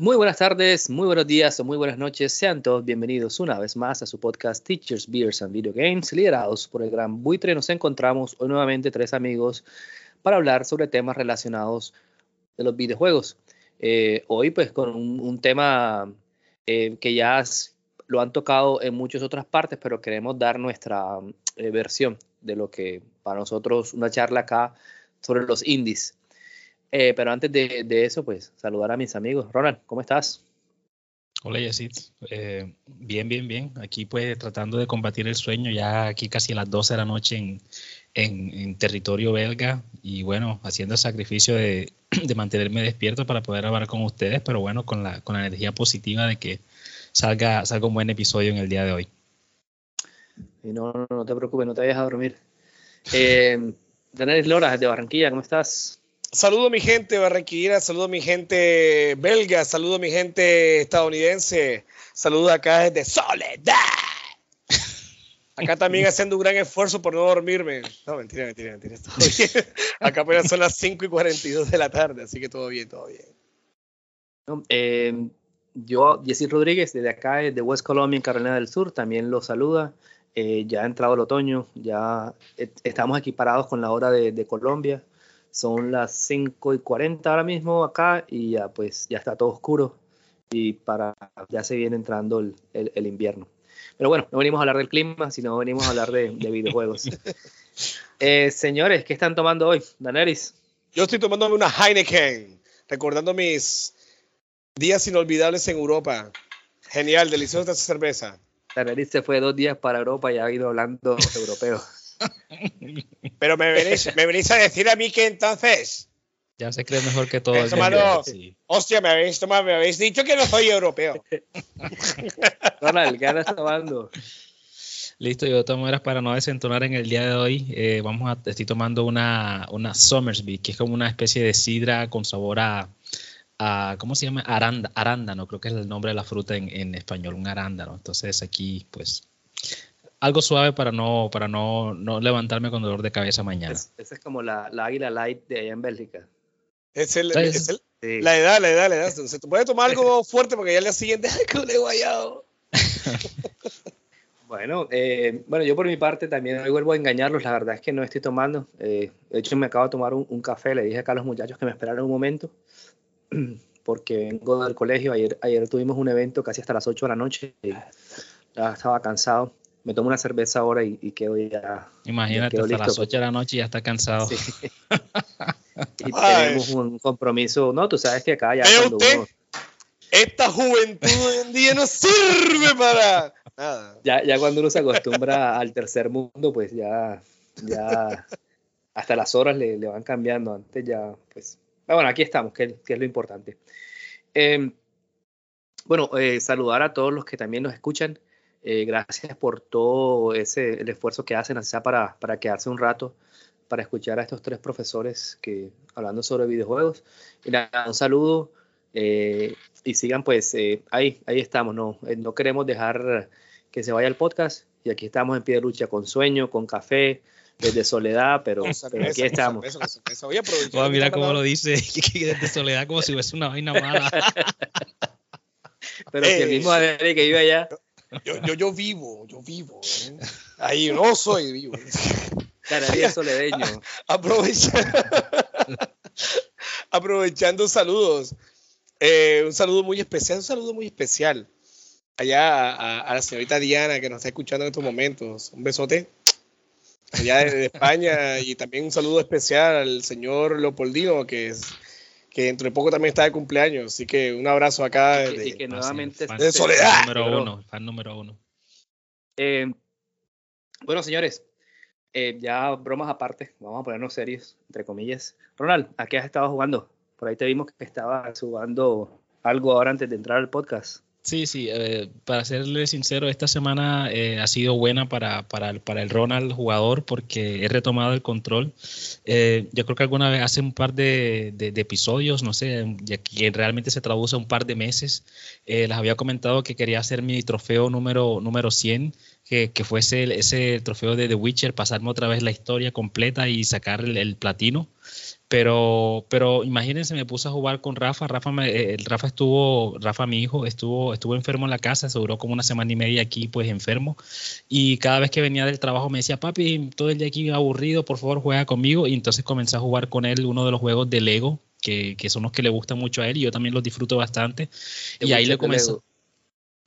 Muy buenas tardes, muy buenos días o muy buenas noches. Sean todos bienvenidos una vez más a su podcast Teachers, Beers and Video Games, liderados por el gran buitre. Nos encontramos hoy nuevamente tres amigos para hablar sobre temas relacionados de los videojuegos. Eh, hoy pues con un, tema eh, que ya lo han tocado en muchas otras partes, pero queremos dar nuestra eh, versión de lo que para nosotros una charla acá sobre los indies. Eh, pero antes de, eso, pues saludar a mis amigos. Ronald, ¿cómo estás? Hola, Yesid. Eh, bien, bien, bien. Aquí pues tratando de combatir el sueño, ya aquí casi a las 12 de la noche en, en, territorio belga y bueno, haciendo el sacrificio de, de, mantenerme despierto para poder hablar con ustedes, pero bueno, con la, con la energía positiva de que salga, salga un buen episodio en el día de hoy. Y no, no, no te preocupes, no te vayas a dormir. Eh, Daniel Lora, de Barranquilla, ¿cómo estás? Saludo mi gente barranquillera, saludo mi gente belga, saludo mi gente estadounidense, saludo acá desde Soledad. Acá también haciendo un gran esfuerzo por no dormirme. No, mentira, mentira, mentira. Acá apenas son las 5 y 42 de la tarde, así que todo bien, todo bien. Eh, yo, Jessy Rodríguez, desde acá, de West Colombia, en Carolina del Sur, también lo saluda. Eh, ya ha entrado el otoño, ya estamos aquí parados con la hora de Colombia. Son las 5 y 40 ahora mismo acá y ya pues ya está todo oscuro y para ya se viene entrando el, el, invierno. Pero bueno, no venimos a hablar del clima, sino venimos a hablar de, de videojuegos. Eh, señores, ¿qué están tomando hoy? Daneris. Yo estoy tomándome una Heineken, recordando mis días inolvidables en Europa. Genial, deliciosa cerveza. Daneris se fue dos días para Europa y ha ido hablando europeo. Pero me venís, me venís a decir a mí que entonces. Ya se cree mejor que todo. El Hostia, me habéis, tomado, me habéis dicho que no soy europeo. Ronald, ¿qué andas tomando? Listo, yo tomo eras para no desentonar en el día de hoy. Eh, vamos a, estoy tomando una, una Somersby, que es como una especie de sidra con sabor a, a ¿cómo se llama? Aranda, arándano, creo que es el nombre de la fruta en, en español, un arándano. Entonces aquí, pues, algo suave para no, para no, no levantarme con dolor de cabeza mañana. esa es como la, la, águila light de allá en Bélgica. Es, el, es el, la edad, la edad, la edad. Se puede tomar algo fuerte porque ya al día siguiente, ¡ay, que le guayado! bueno, eh, bueno, yo por mi parte también hoy vuelvo a engañarlos. La verdad es que no estoy tomando. Eh, de hecho, me acabo de tomar un, café. Le dije acá a los muchachos que me esperaran un momento porque vengo del colegio. Ayer, ayer tuvimos un evento casi hasta las 8 de la noche. Y ya estaba cansado me tomo una cerveza ahora y, quedo ya. Imagínate, hasta las 8 de la noche y ya está cansado. y tenemos un compromiso. No, tú sabes que acá ya. Cuando Esta juventud hoy en día no sirve para nada. Ya, ya cuando uno se acostumbra al tercer mundo, pues ya, ya hasta las horas le, le van cambiando. Antes ya, pues. Ah, bueno, aquí estamos, que, que es lo importante. Em, bueno, eh, saludar a todos los que también nos escuchan. Eh, gracias por todo ese el esfuerzo que hacen, sea para, para quedarse un rato para escuchar a estos tres profesores que hablando sobre videojuegos. Y nada, un saludo eh, y sigan pues eh, ahí, ahí estamos, no, no queremos dejar que se vaya el podcast y aquí estamos en pie de lucha con sueño, con café, desde soledad, pero, aquí estamos. mira cómo lo dice, desde soledad como si fuese una vaina mala. pero si el mismo Adri que vive allá yo, yo, yo vivo, yo vivo. ¿eh? Ahí no soy vivo. Canaria soledeño. aprovechando saludos. Eh, un saludo muy especial, un saludo muy especial. Allá a, la señorita Diana que nos está escuchando en estos momentos. Un besote. Allá de, España. y también un saludo especial al señor Leopoldino, que es que dentro de poco también está de cumpleaños. Así que un abrazo acá. Y que, de, y que nuevamente. de soledad. Número uno, fan número uno. Eh, bueno, señores, eh, ya bromas aparte, vamos a ponernos serios, entre comillas. Ronald, ¿a qué has estado jugando? Por ahí te vimos que estabas jugando algo ahora antes de entrar al podcast. Sí, sí, eh, para serle sincero, esta semana eh, ha sido buena para, para, el, para el Ronald jugador porque he retomado el control. Eh, yo creo que alguna vez hace un par de, de, episodios, no sé, que realmente se traduce a un par de meses, les había comentado que quería hacer mi trofeo número, número 100, que, que fuese ese trofeo de The Witcher, pasarme otra vez la historia completa y sacar el platino. Pero, pero imagínense, me puse a jugar con Rafa. Rafa, me, eh, Rafa estuvo, Rafa, mi hijo, estuvo, estuvo enfermo en la casa, se duró como una semana y media aquí, pues enfermo. Y cada vez que venía del trabajo me decía, papi, todo el día aquí aburrido, por favor juega conmigo. Y entonces comencé a jugar con él uno de los juegos de Lego, que, que son los que le gustan mucho a él y yo también los disfruto bastante. Y ahí le comenzó.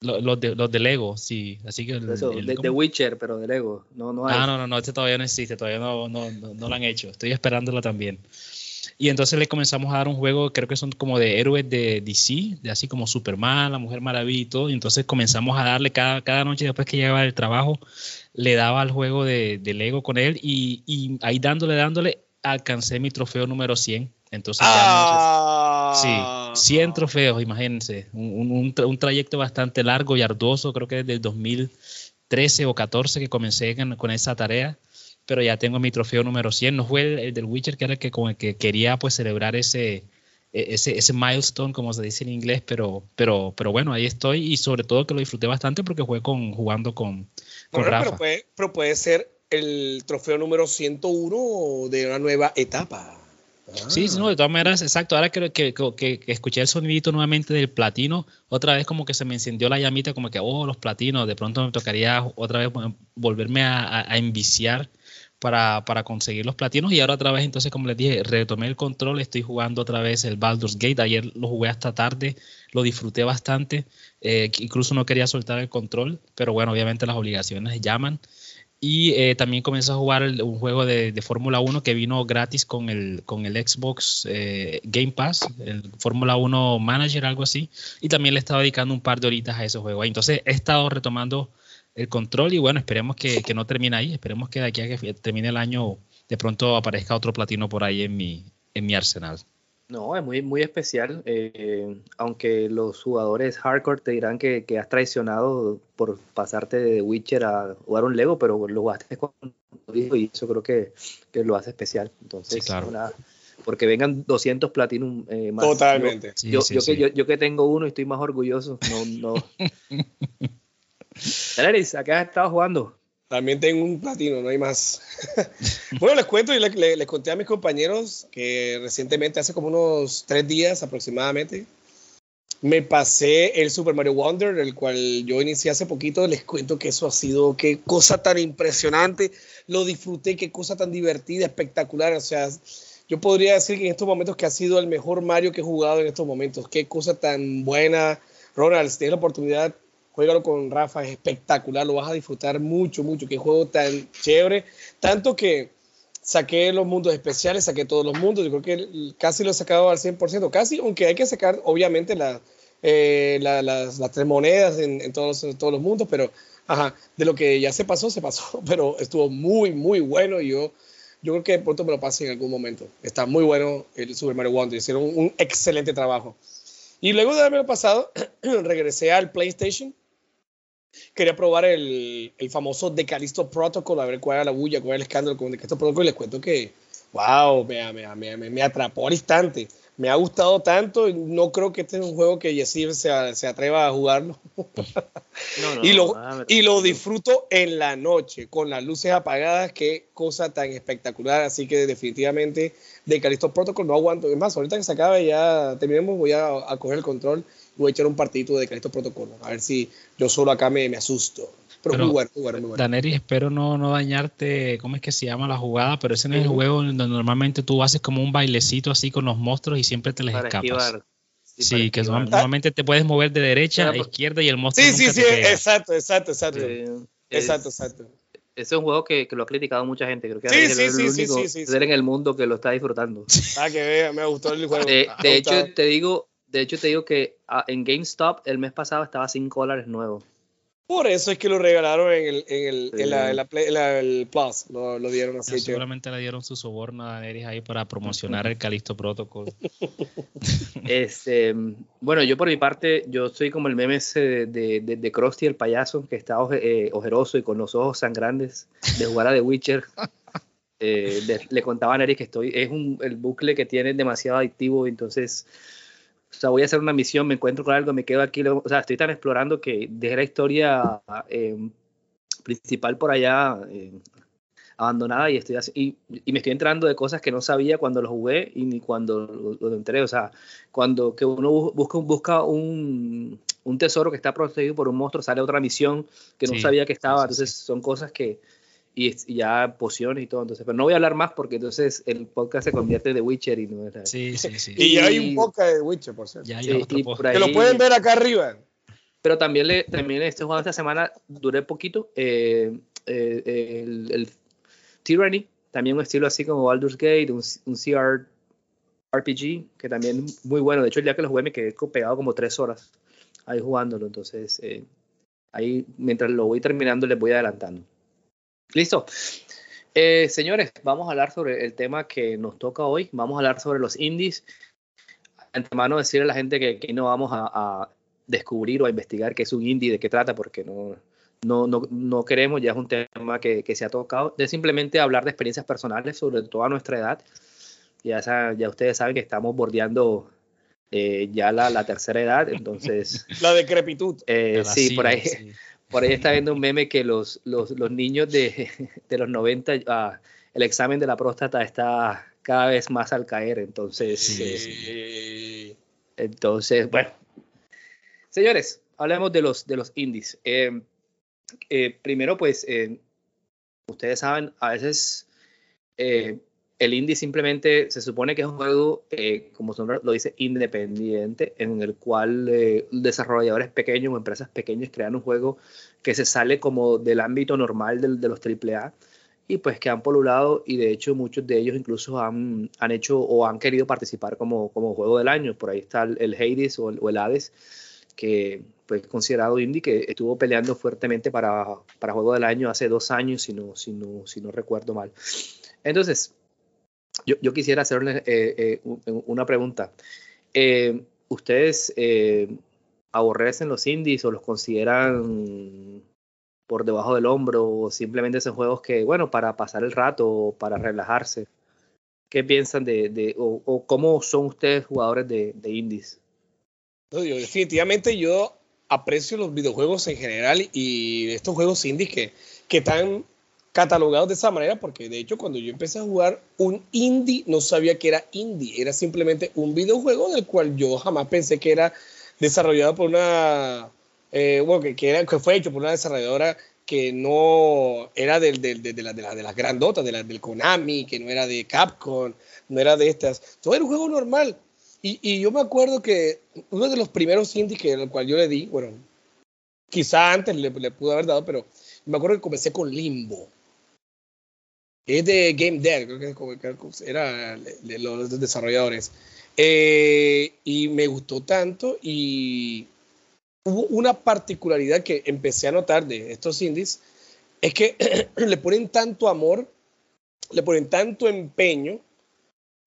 Los de, los de Lego, sí. Así que de, Witcher, pero de Lego. No, no hay. Ah, no, no, no, este todavía no existe, todavía no, no, no, no, lo han hecho. Estoy esperándolo también. Y entonces le comenzamos a dar un juego, creo que son como de héroes de DC, de así como Superman, la Mujer Maravilla y todo. Y entonces comenzamos a darle cada, cada noche después que llegaba del trabajo, le daba al juego de, de Lego con él y, y, ahí dándole, dándole, alcancé mi trofeo número 100. Entonces, ah. sí, 100 trofeos, imagínense. Un, un, un, trayecto bastante largo y arduoso, creo que desde el 2013 o 14 que comencé con, con esa tarea pero ya tengo mi trofeo número 100. No fue el, del Witcher, que era el que, con el que quería pues celebrar ese, e, ese, ese milestone, como se dice en inglés, pero, pero, pero bueno, ahí estoy y sobre todo que lo disfruté bastante porque jugué con, jugando con, con Rafa. Pero puede, pero puede ser el trofeo número 101 de una nueva etapa. Sí, sí, no, de todas maneras, exacto. Ahora que, que, que, escuché el sonidito nuevamente del platino, otra vez como que se me encendió la llamita, como que, oh, los platinos, de pronto me tocaría otra vez volverme a, a, a enviciar para, para, conseguir los platinos. Y ahora otra vez, entonces, como les dije, retomé el control, estoy jugando otra vez el Baldur's Gate. Ayer lo jugué hasta tarde, lo disfruté bastante. Eh, incluso no quería soltar el control, pero bueno, obviamente las obligaciones llaman. Y eh, también comencé a jugar un juego de, de Fórmula 1 que vino gratis con el, con el Xbox eh, Game Pass, el Fórmula 1 Manager, algo así. Y también le estaba dedicando un par de horitas a ese juego. Entonces he estado retomando el control y bueno, esperemos que, que, no termine ahí, esperemos que de aquí a que termine el año de pronto aparezca otro platino por ahí en mi, en mi arsenal. No, es muy, muy especial, eh, aunque los jugadores hardcore te dirán que, que, has traicionado por pasarte de Witcher a jugar un Lego, pero lo jugaste cuando dijo y eso creo que, que, lo hace especial. Entonces, sí, claro. una, porque vengan 200 platinum eh, más. Totalmente. Yo, yo, Sí, yo, sí, que, yo, yo, que tengo uno y estoy más orgulloso, no, no. Daenerys, ¿a qué has estado jugando? También tengo un platino, no hay más. bueno, les cuento y les, conté a mis compañeros que recientemente, hace como unos tres días aproximadamente, me pasé el Super Mario Wonder, el cual yo inicié hace poquito. Les cuento que eso ha sido, qué cosa tan impresionante. Lo disfruté, qué cosa tan divertida, espectacular. O sea, yo podría decir que en estos momentos que ha sido el mejor Mario que he jugado en estos momentos. Qué cosa tan buena. Ronald, si tienes la oportunidad, juégalo con Rafa, es espectacular, lo vas a disfrutar mucho, mucho, qué juego tan chévere, tanto que saqué los mundos especiales, saqué todos los mundos, yo creo que casi lo he sacado al 100%, casi, aunque hay que sacar obviamente la, eh, la, las, las, tres monedas en, en, todos, en, todos, los mundos, pero ajá, de lo que ya se pasó, se pasó, pero estuvo muy, muy bueno y yo, yo creo que de pronto me lo pase en algún momento. Está muy bueno el Super Mario Wonder, hicieron un, un excelente trabajo. Y luego de haberme pasado, regresé al PlayStation quería probar el, el famoso de Calisto Protocol, a ver cuál era la bulla, cuál era el escándalo con de Calisto Protocol. Y les cuento que, wow, me, me, me, me, atrapó al instante. Me ha gustado tanto. Y no creo que este es un juego que Yesir se, se atreva a jugarlo. No, no, y, lo, no, y lo disfruto en la noche, con las luces apagadas. Qué cosa tan espectacular. Así que, definitivamente, de Calisto Protocol no aguanto. Es más, ahorita que se acabe, ya terminemos, voy a, a coger el control voy a echar un partidito de Cristo Protocolo. A ver si yo solo acá me, me asusto. Pero, pero, muy bueno, muy bueno, muy bueno. Daneri, espero no, no dañarte, ¿cómo es que se llama la jugada? Pero ese no es uh -huh. el juego donde normalmente tú haces como un bailecito así con los monstruos y siempre te les para escapas. Esquivar. Sí, sí que esquivar. normalmente te puedes mover de derecha a izquierda y el monstruo. Sí, sí, sí, exacto, exacto, exacto. Sí, exacto, es, exacto. Ese es un juego que, que, lo ha criticado mucha gente. Creo que sí, es sí, el sí, único sí, sí, ser en el mundo que lo está disfrutando. Ah, que vea, me gustó el juego. De, de hecho, te digo, de hecho, te digo que uh, en GameStop el mes pasado estaba a 5 dólares nuevo. Por eso es que lo regalaron en el, en el, en la, en la Play- en la- el Plus. Lo, lo dieron así. Seguramente le dieron su soborno a Daenerys ahí para promocionar el Callisto Protocol. Este, bueno, yo por mi parte, yo soy como el meme ese de, de, de, de Krusty el payaso, que está oje- eh, ojeroso y con los ojos sangrantes de jugar a The Witcher. Eh, le, le contaba a Neri que estoy, es un, el bucle que tiene demasiado adictivo, entonces, o sea, voy a hacer una misión, me encuentro con algo, me quedo aquí, o sea, estoy tan explorando que dejé la historia eh, principal por allá eh, abandonada y estoy así- y, y me estoy enterando de cosas que no sabía cuando lo jugué y ni cuando lo, lo enteré, o sea, cuando que uno bu- busca, busca un, un tesoro que está protegido por un monstruo, sale otra misión que no Sí, sabía que estaba, sí, entonces son cosas que, y, es- y ya pociones y todo, entonces, pero no voy a hablar más porque entonces el podcast se convierte en The Witcher y no es la- Sí, sí, sí. Y ya hay un Y- podcast de Witcher, por cierto. Ya hay Sí, y por ahí- Que lo pueden ver acá arriba. Pero también, le, también este juego esta semana duré poquito. eh, eh, el, el Tyranny, también un estilo así como Baldur's Gate, un, un CR RPG, que también muy bueno. De hecho, el día que lo jugué me quedé pegado como tres horas ahí jugándolo. Entonces, eh, ahí mientras lo voy terminando, les voy adelantando. Listo. Eh, señores, vamos a hablar sobre el tema que nos toca hoy. Vamos a hablar sobre los indies. Antemano decirle a la gente que aquí no vamos a, a descubrir o a investigar qué es un indie, de qué trata, porque no, no, no, no queremos, ya es un tema que, que se ha tocado, de simplemente hablar de experiencias personales sobre toda nuestra edad. Ya, sa- ya ustedes saben que estamos bordeando eh, ya la, la tercera edad, entonces, La decrepitud. eh, sí, por ahí, sí. Por ahí está viendo un meme que los, los, los niños de, de los 90, ah, el examen de la próstata está cada vez más al caer, entonces... Sí, eh, entonces, bueno. Señores, hablemos de los, de los indies. Eh, eh, primero, pues, eh, ustedes saben, a veces el indie simplemente se supone que es un juego, eh, como su nombre lo dice, independiente, en el cual eh, desarrolladores pequeños o empresas pequeñas crean un juego que se sale como del ámbito normal del- de los AAA y pues que han polulado y de hecho muchos de ellos incluso han, han hecho o han querido participar como, como juego del año. Por ahí está el, el Hades o el, o Hades, que pues considerado indie, que estuvo peleando fuertemente para, para juego del año hace dos años, si no, si no, si no recuerdo mal. Entonces, yo, quisiera hacerles eh, eh, un- una pregunta. Eh, ¿Ustedes aborrecen los indies o los consideran por debajo del hombro o simplemente son juegos que, bueno, para pasar el rato o para relajarse? ¿Qué piensan de, o, cómo son ustedes jugadores de, indies? Definitivamente yo aprecio los videojuegos en general y estos juegos indies que, que están catalogados de esa manera, porque de hecho cuando yo empecé a jugar un indie no sabía que era indie, era simplemente un videojuego del cual yo jamás pensé que era desarrollado por una, eh, bueno, que, que, era, que fue hecho por una desarrolladora que no era del, del- de, la- de la- de las grandotas, de la- del Konami, que no era de Capcom, no era de estas, todo era un juego normal. Y, y yo me acuerdo que uno de los primeros indies que el cual yo le di, bueno, quizá antes le, le pudo haber dado, pero me acuerdo que comencé con Limbo. Es de Game Dev, creo que es como- era de los desarrolladores. Eh, y me gustó tanto y hubo una particularidad que empecé a notar de estos indies, es que le ponen tanto amor, le ponen tanto empeño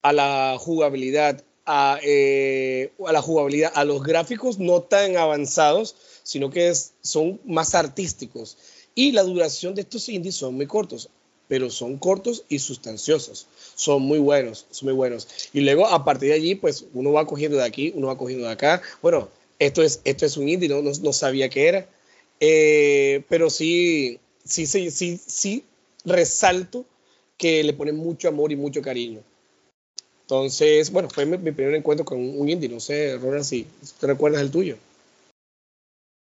a la jugabilidad, a, eh, a la jugabilidad, a los gráficos no tan avanzados, sino que es- son más artísticos. Y la duración de estos indies son muy cortos, pero son cortos y sustanciosos. Son muy buenos, son muy buenos. Y luego a partir de allí, pues uno va cogiendo de aquí, uno va cogiendo de acá. Bueno, esto es, esto es un indie, no, no, no sabía qué era. Eh, pero sí, sí, sí, sí, sí, resalto que le ponen mucho amor y mucho cariño. Entonces, bueno, fue mi, mi primer encuentro con un indie. No sé, Ronald, si te recuerdas el tuyo.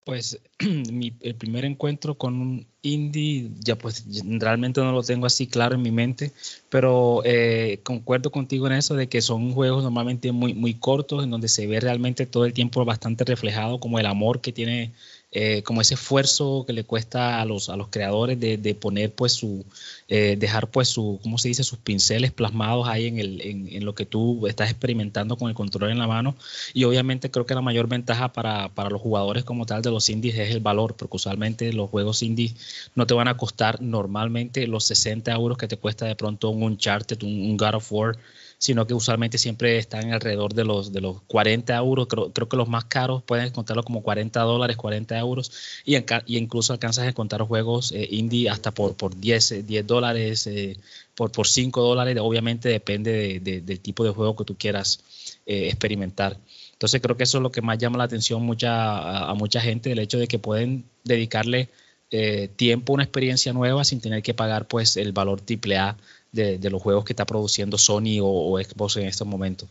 Pues mi, el primer encuentro con un indie, ya pues realmente no lo tengo así claro en mi mente, pero eh, concuerdo contigo en eso de que son juegos normalmente muy, muy cortos, en donde se ve realmente todo el tiempo bastante reflejado como el amor que tiene eh, como ese esfuerzo que le cuesta a los, a los creadores de, de poner pues su, eh, dejar pues su, ¿cómo se dice? Sus pinceles plasmados ahí en, el, en, lo que tú estás experimentando con el control en la mano. Y obviamente creo que la mayor ventaja para, para los jugadores como tal de los indies es el valor, porque usualmente los juegos indies no te van a costar normalmente los 60 euros que te cuesta de pronto un Uncharted, un, un God of War sino que usualmente siempre están alrededor de los, de los 40 euros. Creo, creo que los más caros pueden encontrarlo como 40 dólares, 40 euros, y, y incluso alcanzas a encontrar juegos eh, indie hasta por, por 10, 10 dólares, eh, por, por 5 dólares. Obviamente depende de, de, del tipo de juego que tú quieras eh, experimentar. Entonces creo que eso es lo que más llama la atención mucha, a, a mucha gente, el hecho de que pueden dedicarle eh, tiempo a una experiencia nueva sin tener que pagar pues el valor AAA de, los juegos que está produciendo Sony o, Xbox en estos momentos.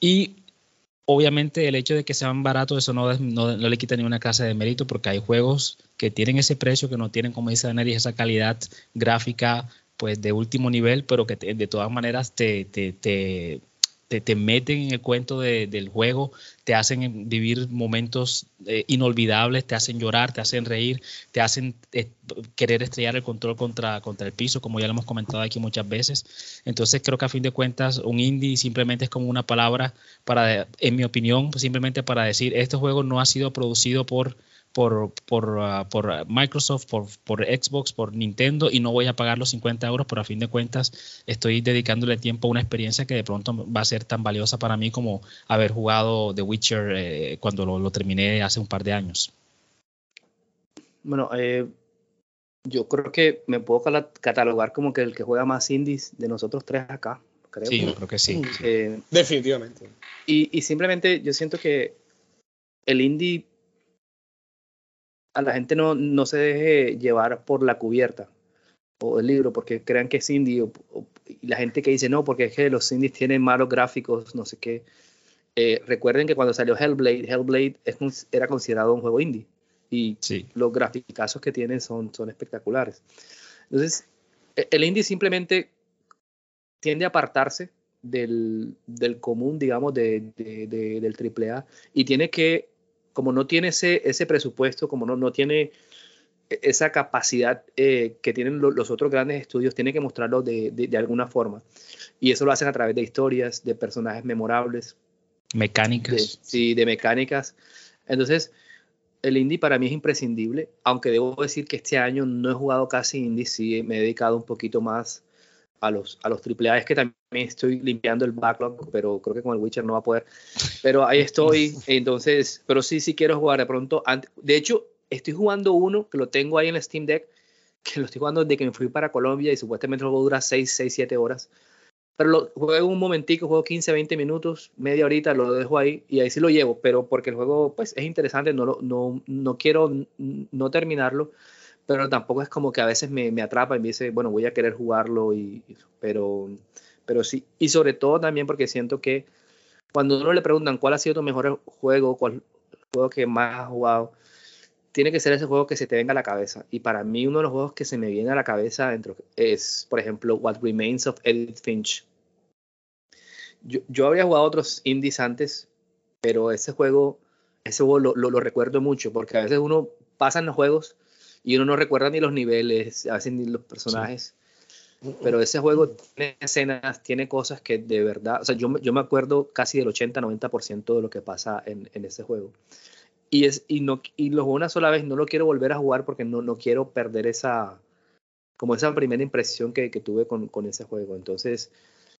Y obviamente el hecho de que sean baratos, eso no, no, le quita ni una clase de mérito porque hay juegos que tienen ese precio, que no tienen, como dice Daniel, esa calidad gráfica pues de último nivel, pero que de todas maneras te, te te, te, meten en el cuento de, del juego, te hacen vivir momentos eh, inolvidables, te hacen llorar, te hacen reír, te hacen eh, querer estrellar el control contra, contra el piso, como ya lo hemos comentado aquí muchas veces. Entonces creo que a fin de cuentas un indie simplemente es como una palabra para, en mi opinión, simplemente para decir, este juego no ha sido producido por por, por, uh, por Microsoft, por, por, Xbox, por Nintendo y no voy a pagar los 50 euros, pero a fin de cuentas estoy dedicándole tiempo a una experiencia que de pronto va a ser tan valiosa para mí como haber jugado The Witcher eh, cuando lo, lo, terminé hace un par de años. Bueno, eh, yo creo que me puedo catalogar como que el que juega más indies de nosotros tres acá. Creo. Sí, yo creo que sí. Eh, Definitivamente. Y, y simplemente yo siento que el indie a la gente no, no se deje llevar por la cubierta o el libro porque crean que es indie o, o, y la gente que dice no porque es que los indies tienen malos gráficos no sé qué eh, recuerden que cuando salió Hellblade Hellblade es, era considerado un juego indie y sí. los graficazos que tienen son, son espectaculares entonces e, el indie simplemente tiende a apartarse del, del común digamos de, de, de, del AAA y tiene que como no tiene ese, ese presupuesto, como no, no tiene esa capacidad eh, que tienen lo, los otros grandes estudios, tiene que mostrarlo de, de, de, alguna forma. Y eso lo hacen a través de historias, de personajes memorables. Mecánicas. De, sí, de mecánicas. Entonces, el indie para mí es imprescindible, aunque debo decir que este año no he jugado casi indie, sí me he dedicado un poquito más a los, a los AAA. Es que también estoy limpiando el backlog, pero creo que con el Witcher no va a poder. Pero ahí estoy, entonces, pero sí, sí quiero jugar de pronto. De hecho, estoy jugando uno que lo tengo ahí en el Steam Deck, que lo estoy jugando desde que me fui para Colombia y supuestamente luego dura 6, 6, 7 horas. Pero lo juego un momentico, juego 15, 20 minutos, media horita, lo dejo ahí y ahí sí lo llevo, pero porque el juego pues es interesante, no, lo, no, no quiero no terminarlo, pero tampoco es como que a veces me, me, atrapa y me dice, bueno, voy a querer jugarlo, y, pero, pero sí, y sobre todo también porque siento que cuando uno le preguntan cuál ha sido tu mejor juego, cuál juego que más has jugado, tiene que ser ese juego que se te venga a la cabeza. Y para mí uno de los juegos que se me viene a la cabeza dentro es, por ejemplo, What Remains of Edith Finch. Yo, yo habría jugado otros indies antes, pero ese juego, ese juego lo, lo, lo recuerdo mucho, porque a veces uno pasa en los juegos y uno no recuerda ni los niveles, a veces ni los personajes. Sí. Pero ese juego tiene escenas, tiene cosas que de verdad, o sea, yo, yo me acuerdo casi del 80-90% de lo que pasa en, en ese juego. Y, es, y, no, y lo juego una sola vez, no lo quiero volver a jugar porque no, no quiero perder esa, como esa primera impresión que, que tuve con, con, ese juego. Entonces,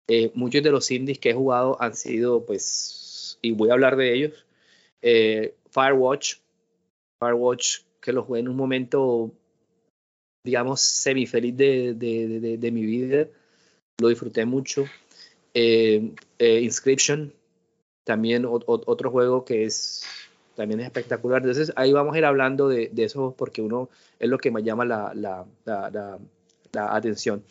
eh, muchos de los indies que he jugado han sido, pues, y voy a hablar de ellos, eh, Firewatch, Firewatch que lo jugué en un momento, digamos, semifeliz de, de, de, mi vida. Lo disfruté mucho. Eh, eh, Inscription, también otro juego que es también es espectacular. Entonces ahí vamos a ir hablando de, eso porque uno es lo que me llama la, la, atención.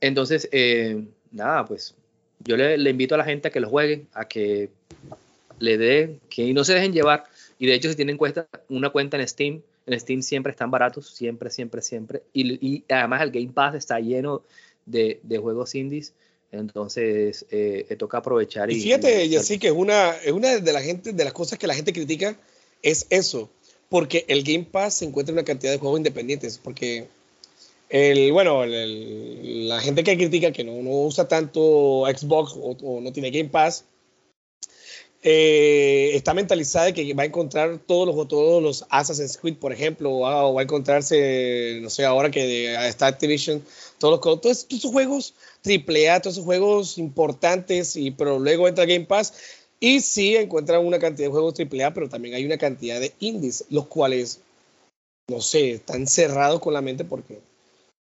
Entonces, eh, nada, pues yo le, invito a la gente a que lo juegue, a que le dé, que no se dejen llevar. Y de hecho, si tienen cuenta, una cuenta en Steam, en Steam siempre están baratos, siempre, siempre, siempre. Y, y además el Game Pass está lleno de, de juegos indies. Entonces, eh, toca aprovechar. Y, y fíjate, y, así que es una, es una de, la gente, de las cosas que la gente critica, es eso. porque el Game Pass se encuentra en una cantidad de juegos independientes, porque el, bueno, el- la gente que critica que no, no usa tanto Xbox o, o no tiene Game Pass, eh, está mentalizada de que va a encontrar todos los, todos los Assassin's Creed, por ejemplo, o va, a encontrarse, no sé, ahora que está Activision, todos, los, todos, esos juegos AAA, todos esos juegos importantes, y, pero luego entra Game Pass y sí encuentran una cantidad de juegos AAA, pero también hay una cantidad de indies, los cuales, no sé, están cerrados con la mente porque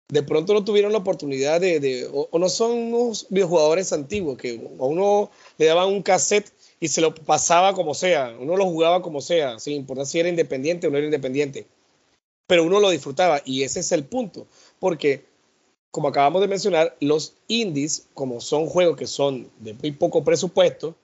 de pronto no tuvieron la oportunidad de, o no son unos videojugadores antiguos, que a uno le daban un cassette y se lo pasaba como sea, uno lo jugaba como sea, sin importar si era independiente o no era independiente, pero uno lo disfrutaba y ese es el punto, porque como acabamos de mencionar, los indies, como son juegos que son de muy poco presupuesto,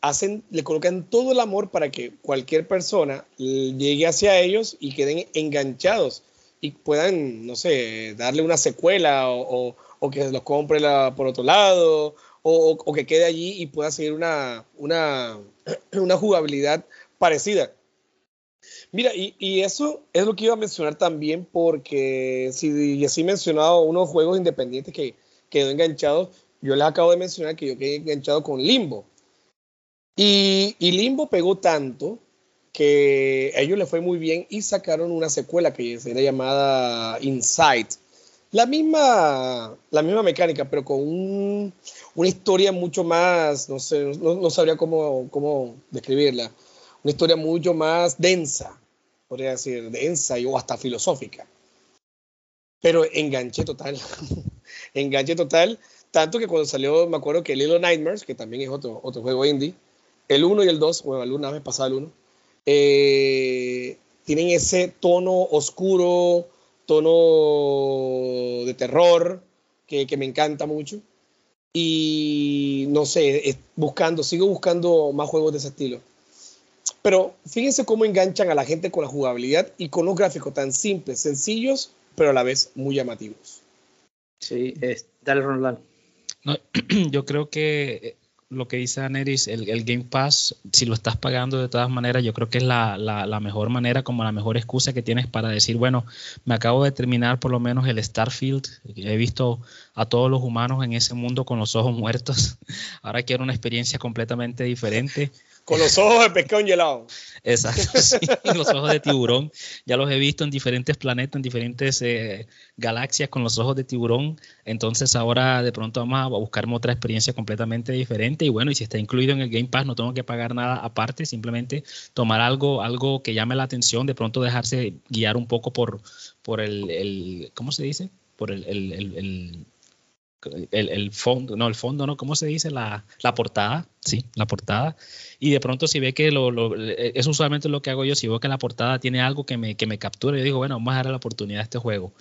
hacen, le colocan todo el amor para que cualquier persona llegue hacia ellos y queden enganchados y puedan, no sé, darle una secuela o, o- o que los compre por otro lado o, que quede allí y pueda seguir una, una, una jugabilidad parecida. Mira, y, y eso es lo que iba a mencionar también, porque si ya sí he mencionado unos juegos independientes que quedó enganchado, yo les acabo de mencionar que yo quedé enganchado con Limbo. Y, y Limbo pegó tanto que a ellos les fue muy bien y sacaron una secuela que era llamada Inside. La misma, la misma mecánica, pero con un- una historia mucho más, no sé, no, sabría cómo, cómo describirla, una historia mucho más densa, podría decir, densa y o hasta filosófica. Pero enganché total, enganché total, tanto que cuando salió, me acuerdo que Little Nightmares, que también es otro, otro juego indie, el 1 y el 2, bueno, el 1 vez pasado el 1, eh, tienen ese tono oscuro, tono de terror, que, que me encanta mucho. Y no sé, buscando, sigo buscando más juegos de ese estilo. Pero fíjense cómo enganchan a la gente con la jugabilidad y con los gráficos tan simples, sencillos, pero a la vez muy llamativos. Sí, es, dale, Ronald. No, yo creo que lo que dice Aneris, el, Game Pass, si lo estás pagando de todas maneras, yo creo que es la- la mejor manera, como la mejor excusa que tienes para decir, bueno, me acabo de terminar por lo menos el Starfield, he visto a todos los humanos en ese mundo con los ojos muertos, ahora quiero una experiencia completamente diferente. Con los ojos de pescado helado. Exacto, sí, los ojos de tiburón. Ya los he visto en diferentes planetas, en diferentes eh, galaxias con los ojos de tiburón. Entonces ahora de pronto vamos a buscarme otra experiencia completamente diferente. Y bueno, y si está incluido en el Game Pass, no tengo que pagar nada aparte, simplemente tomar algo, algo que llame la atención, de pronto dejarse guiar un poco por, por el, el- ¿cómo se dice? Por el, el- el- el- fondo, no, el fondo, ¿no? ¿Cómo se dice? La, la portada, sí, la portada. Y de pronto si ve que lo, lo- eh, es usualmente lo que hago yo, si veo que la portada tiene algo que me, que me captura, yo digo, bueno, vamos a darle la oportunidad a este juego.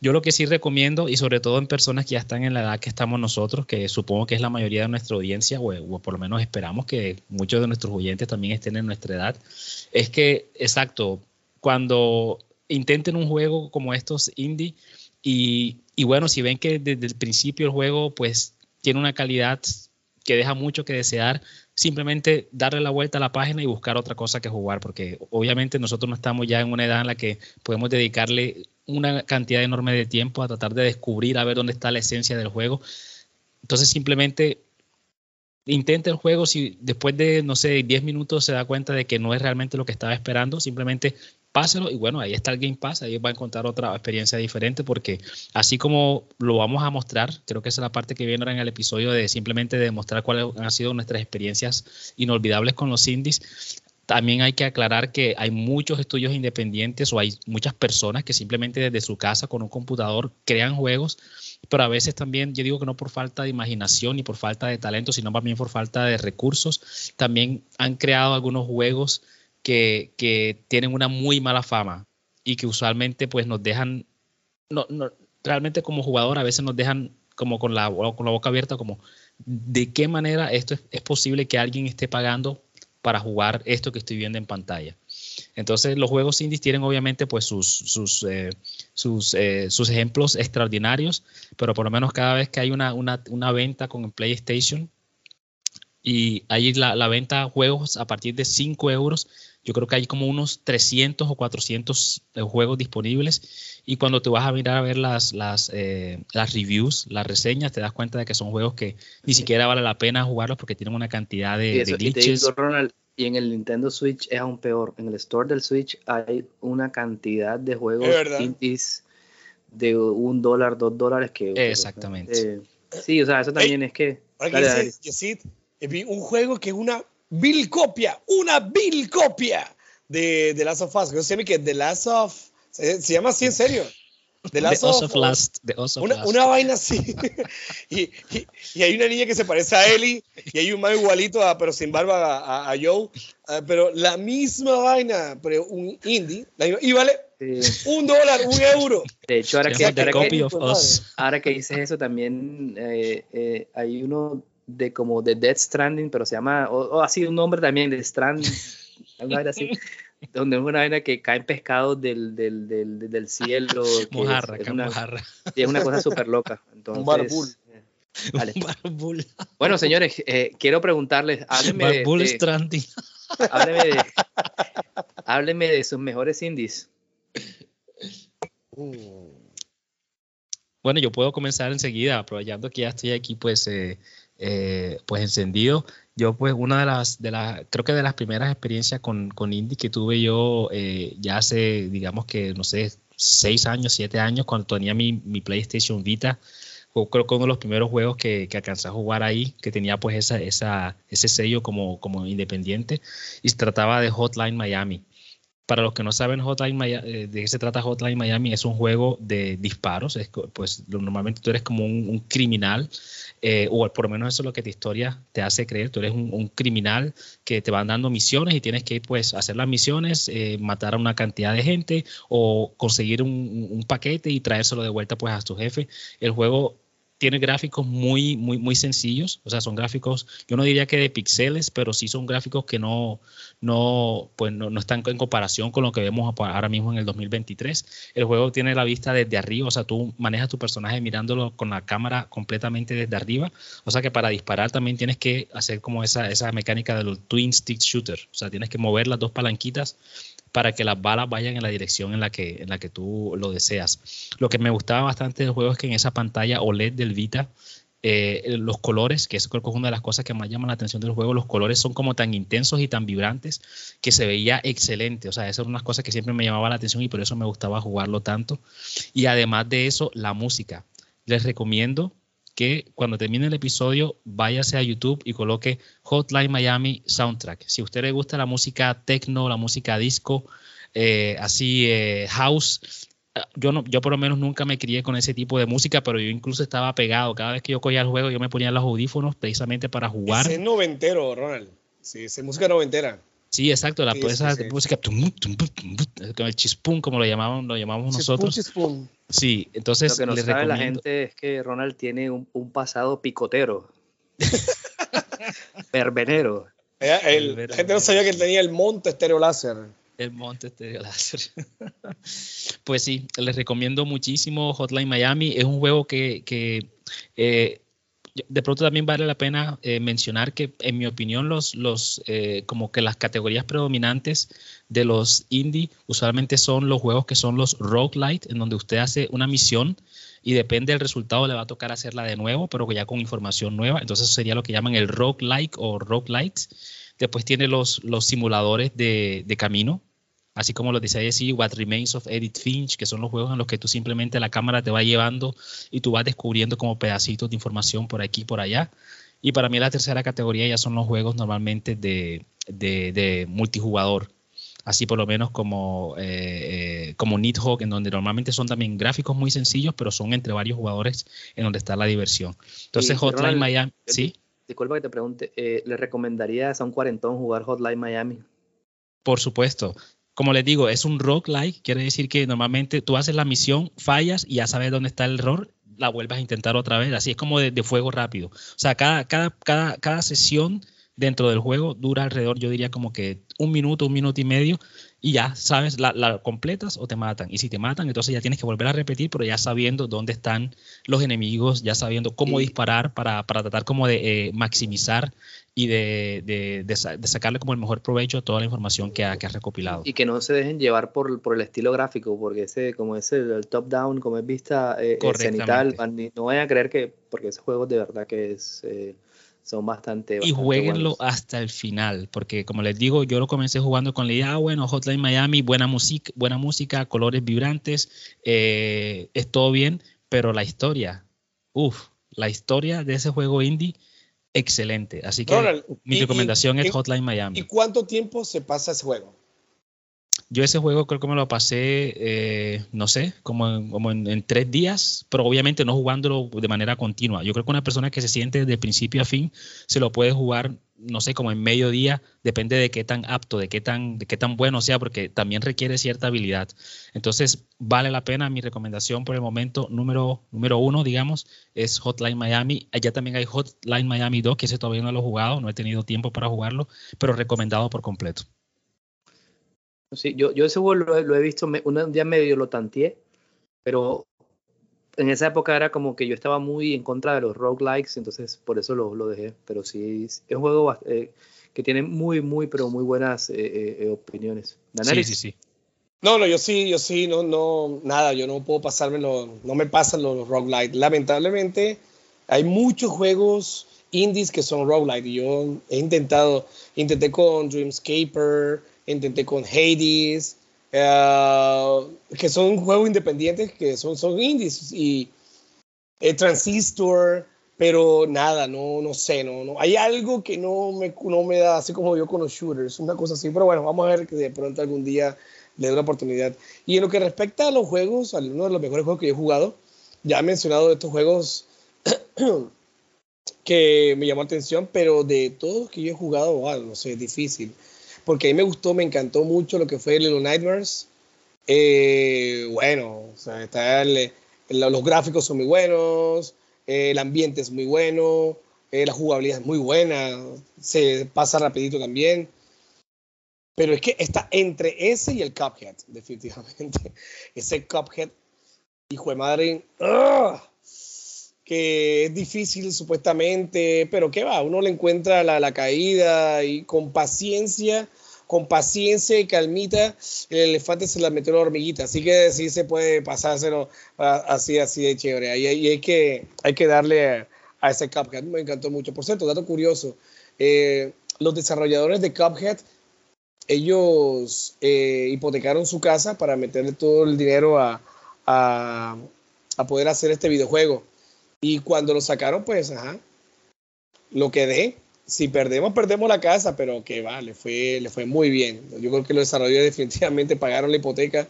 Yo lo que sí recomiendo, y sobre todo en personas que ya están en la edad que estamos nosotros, que supongo que es la mayoría de nuestra audiencia, o, o por lo menos esperamos que muchos de nuestros oyentes también estén en nuestra edad, es que, exacto, cuando intenten un juego como estos indie, y, y bueno, si ven que desde el principio el juego pues tiene una calidad que deja mucho que desear, simplemente darle la vuelta a la página y buscar otra cosa que jugar, porque obviamente nosotros no estamos ya en una edad en la que podemos dedicarle una cantidad enorme de tiempo a tratar de descubrir, a ver dónde está la esencia del juego. Entonces simplemente intenta el juego, si después de, no sé, 10 minutos se da cuenta de que no es realmente lo que estaba esperando, simplemente páselo y bueno, ahí está el Game Pass, ahí va a encontrar otra experiencia diferente porque así como lo vamos a mostrar, creo que esa es la parte que viene ahora en el episodio de simplemente demostrar cuáles han sido nuestras experiencias inolvidables con los indies. También hay que aclarar que hay muchos estudios independientes o hay muchas personas que simplemente desde su casa con un computador crean juegos, pero a veces también yo digo que no por falta de imaginación ni por falta de talento, sino más bien por falta de recursos. También han creado algunos juegos que, tienen una muy mala fama y que usualmente pues nos dejan, no, no, realmente como jugador a veces nos dejan como con la, con la boca abierta, como de qué manera esto es, es posible que alguien esté pagando para jugar esto que estoy viendo en pantalla. Entonces los juegos indies tienen obviamente pues sus, sus, eh, sus, eh, sus, ejemplos extraordinarios, pero por lo menos cada vez que hay una, una, una venta con PlayStation y hay la, la, venta juegos a partir de 5 euros, yo creo que hay como unos 300 o 400 eh, juegos disponibles y cuando te vas a mirar a ver las, las, eh, las reviews, las reseñas, te das cuenta de que son juegos que ni siquiera vale la pena jugarlos porque tienen una cantidad de, Y, eso, de y te glitches. digo, Ronald, y en el Nintendo Switch es aún peor. En el store del Switch hay una cantidad de juegos indies de un dólar, dos dólares que... Exactamente. eh, sí, o sea, eso también es que... Ahora que Dale, dice dale. Yesid, eh, vi un juego que es una vil copia, una vil copia de The Last of Us. Yo sé que The Last of... Se, se llama así en serio. The The Last Us of of Last. The Us of Una, Last. una vaina así. y, y- y hay una niña que se parece a Ellie y hay un man igualito, a, pero sin barba, a, a Joe. Ah, pero la misma vaina, pero un indie. la misma- y vale eh, un dólar, un euro. de hecho, ahora que, The ahora, que, ahora que dices eso, también eh, eh, hay uno de como de Dead Stranding, pero se llama, o, o así un nombre también, de Strand, algo vaina así, donde es una vaina que caen pescados del, del, del, del cielo. que es- Mojarra, es, acá una, mojarra. sí, es una cosa súper loca. Entonces, barbul. eh. Un barbul. Bueno, señores, eh, quiero preguntarles, háblenme Barbul de- Stranding. háblenme de- háblenme de sus mejores indies. Bueno, yo puedo comenzar enseguida, aprovechando que ya estoy aquí, pues, eh, eh, pues encendido. Yo, pues, una de las, de las, creo que de las primeras experiencias con, con indie que tuve yo eh, ya hace, digamos que, no sé, seis años, siete años, cuando tenía mi, PlayStation Vita, fue creo que uno de los primeros juegos que, que alcancé a jugar ahí, que tenía pues esa, esa, ese sello como, como independiente, y se trataba de Hotline Miami. Para los que no saben Hotline Mia- eh, de qué se trata Hotline Miami, es un juego de disparos. Es, pues normalmente tú eres como un, criminal, eh, o por lo menos eso es lo que tu historia te hace creer. Tú eres un, criminal que te van dando misiones y tienes que pues hacer las misiones, eh, matar a una cantidad de gente o conseguir un- un paquete y traérselo de vuelta pues a tu jefe. El juego tiene gráficos muy, muy, muy sencillos, o sea, son gráficos, yo no diría que de píxeles, pero sí son gráficos que no, no, pues no, no están en comparación con lo que vemos ahora mismo en el 2023. El juego tiene la vista desde arriba, o sea, tú manejas tu personaje mirándolo con la cámara completamente desde arriba, o sea que para disparar también tienes que hacer como esa, esa mecánica de los twin stick shooter, o sea, tienes que mover las dos palanquitas para que las balas vayan en la dirección en la que, en la que tú lo deseas. Lo que me gustaba bastante del juego es que en esa pantalla OLED del Vita, eh, los colores, que eso creo que es una de las cosas que más llaman la atención del juego, los colores son como tan intensos y tan vibrantes que se veía excelente. O sea, esas eran unas cosas que siempre me llamaba la atención y por eso me gustaba jugarlo tanto. Y además de eso, la música. Les recomiendo que cuando termine el episodio váyase a YouTube y coloque Hotline Miami Soundtrack. Si a usted le gusta la música techno, la música disco, eh, así eh, house, eh, yo, no, yo por lo menos nunca me crié con ese tipo de música, pero yo incluso estaba pegado. Cada vez que yo cogía el juego, yo me ponía los audífonos precisamente para jugar. Es noventero, Ronald. Sí, es música noventera. Sí, exacto, la Sí, pues, sí, esa sí. música tum, tum, tum, tum, tum, con el chispum, como lo llamamos, lo llamamos nosotros. Chispum, chispum. Sí, entonces Lo que no les sabe la recomiendo. gente es que Ronald tiene un, un pasado picotero. Verbenero. Eh, el- la gente no sabía que él tenía el monte estéreo láser. El monte Estéreo Láser. pues sí, les recomiendo muchísimo Hotline Miami. Es un juego que, que, eh, de pronto también vale la pena eh, mencionar que, en mi opinión, los, los eh, como que las categorías predominantes de los indie usualmente son los juegos que son los roguelite, en donde usted hace una misión y depende del resultado le va a tocar hacerla de nuevo, pero ya con información nueva. Entonces eso sería lo que llaman el roguelike o roguelites. Después tiene los, los simuladores de, de camino, así como lo dice ahí, sí, What Remains of Edith Finch, que son los juegos en los que tú simplemente la cámara te va llevando y tú vas descubriendo como pedacitos de información por aquí y por allá. Y para mí la tercera categoría ya son los juegos normalmente de, de, de multijugador, así por lo menos como, eh, eh, como Nidhogg, en donde normalmente son también gráficos muy sencillos, pero son entre varios jugadores en donde está la diversión. Entonces Hotline Ronald, Miami, sí. Disculpa que te pregunte, eh, ¿le recomendarías a un cuarentón jugar Hotline Miami? Por supuesto. Como les digo, es un roguelike, quiere decir que normalmente tú haces la misión, fallas y ya sabes dónde está el error, la vuelves a intentar otra vez. Así es como de, de fuego rápido. O sea, cada, cada, cada, cada sesión dentro del juego dura alrededor, yo diría como que un minuto, un minuto y medio. Y ya sabes, la, la, completas o te matan. Y si te matan, entonces ya tienes que volver a repetir, pero ya sabiendo dónde están los enemigos, ya sabiendo cómo disparar para, para, tratar como de eh, maximizar y de, de, de, sacarle como el mejor provecho a toda la información que, ha, que has recopilado. Y que no se dejen llevar por, por el estilo gráfico, porque ese, como es el, top-down, como es vista eh, eh cenital, no vayan a creer que, porque ese juego de verdad que es... Eh, son bastante, y jueguenlo hasta el final, porque como les digo, yo lo comencé jugando con la idea, ah, bueno, Hotline Miami, buena música, buena música, colores vibrantes, eh, es todo bien, pero la historia, uff, la historia de ese juego indie, excelente. Así que mi recomendación es Hotline Miami. ¿Y cuánto tiempo se pasa ese juego? Yo ese juego creo que me lo pasé, eh, no sé, como, en, tres días, pero obviamente no jugándolo de manera continua. Yo creo que una persona que se siente de principio a fin se lo puede jugar, no sé, como en medio día, depende de qué tan apto, de qué tan, qué tan bueno sea, porque también requiere cierta habilidad. Entonces, vale la pena. Mi recomendación por el momento, número, número uno, digamos, es Hotline Miami. Allá también hay Hotline Miami 2, que ese todavía no lo he jugado, no he tenido tiempo para jugarlo, pero recomendado por completo. Sí, yo, yo ese juego lo, he visto, un día medio lo tanteé, pero en esa época era como que yo estaba muy en contra de los roguelikes, entonces por eso lo, lo dejé. Pero sí, es un juego eh, que tiene muy, muy, pero muy buenas eh, eh, opiniones. Sí, sí, sí. No, no, yo sí, yo sí, no, no, nada, yo no puedo pasármelo, no me pasan los roguelikes. Lamentablemente, hay muchos juegos indies que son roguelike yo he intentado, intenté con Dreamscaper, intenté con Hades, eh, que son juegos independientes, que son, son indies, y el Transistor, pero nada, no, no sé, no, no, hay algo que no me, no me da, así como yo con los shooters, una cosa así, pero bueno, vamos a ver que de pronto algún día le dé una oportunidad. Y en lo que respecta a los juegos, uno de los mejores juegos que yo he jugado, ya he mencionado estos juegos que me llamó la atención, pero de todos que yo he jugado, no sé, es difícil porque a mí me gustó, me encantó mucho lo que fue Little Nightmares. Eh, bueno, o sea, está los gráficos son muy buenos, el ambiente es muy bueno, eh, la jugabilidad es muy buena, se pasa rapidito también. Pero es que está entre ese y el Cuphead, definitivamente. Ese Cuphead, hijo de madre, que es difícil supuestamente, pero que va, uno le encuentra la, la caída y con paciencia con paciencia y calmita, el elefante se la metió la hormiguita. Así que sí se puede pasárselo así, así de chévere. Y, hay, que, hay que darle a, ese Cuphead. Me encantó mucho. Por cierto, dato curioso, eh, los desarrolladores de Cuphead, ellos eh, hipotecaron su casa para meterle todo el dinero a, a, a poder hacer este videojuego. Y cuando lo sacaron, pues, ajá, lo quedé si perdemos, perdemos la casa, pero que va, le fue, le fue muy bien. Yo creo que los desarrolladores definitivamente pagaron la hipoteca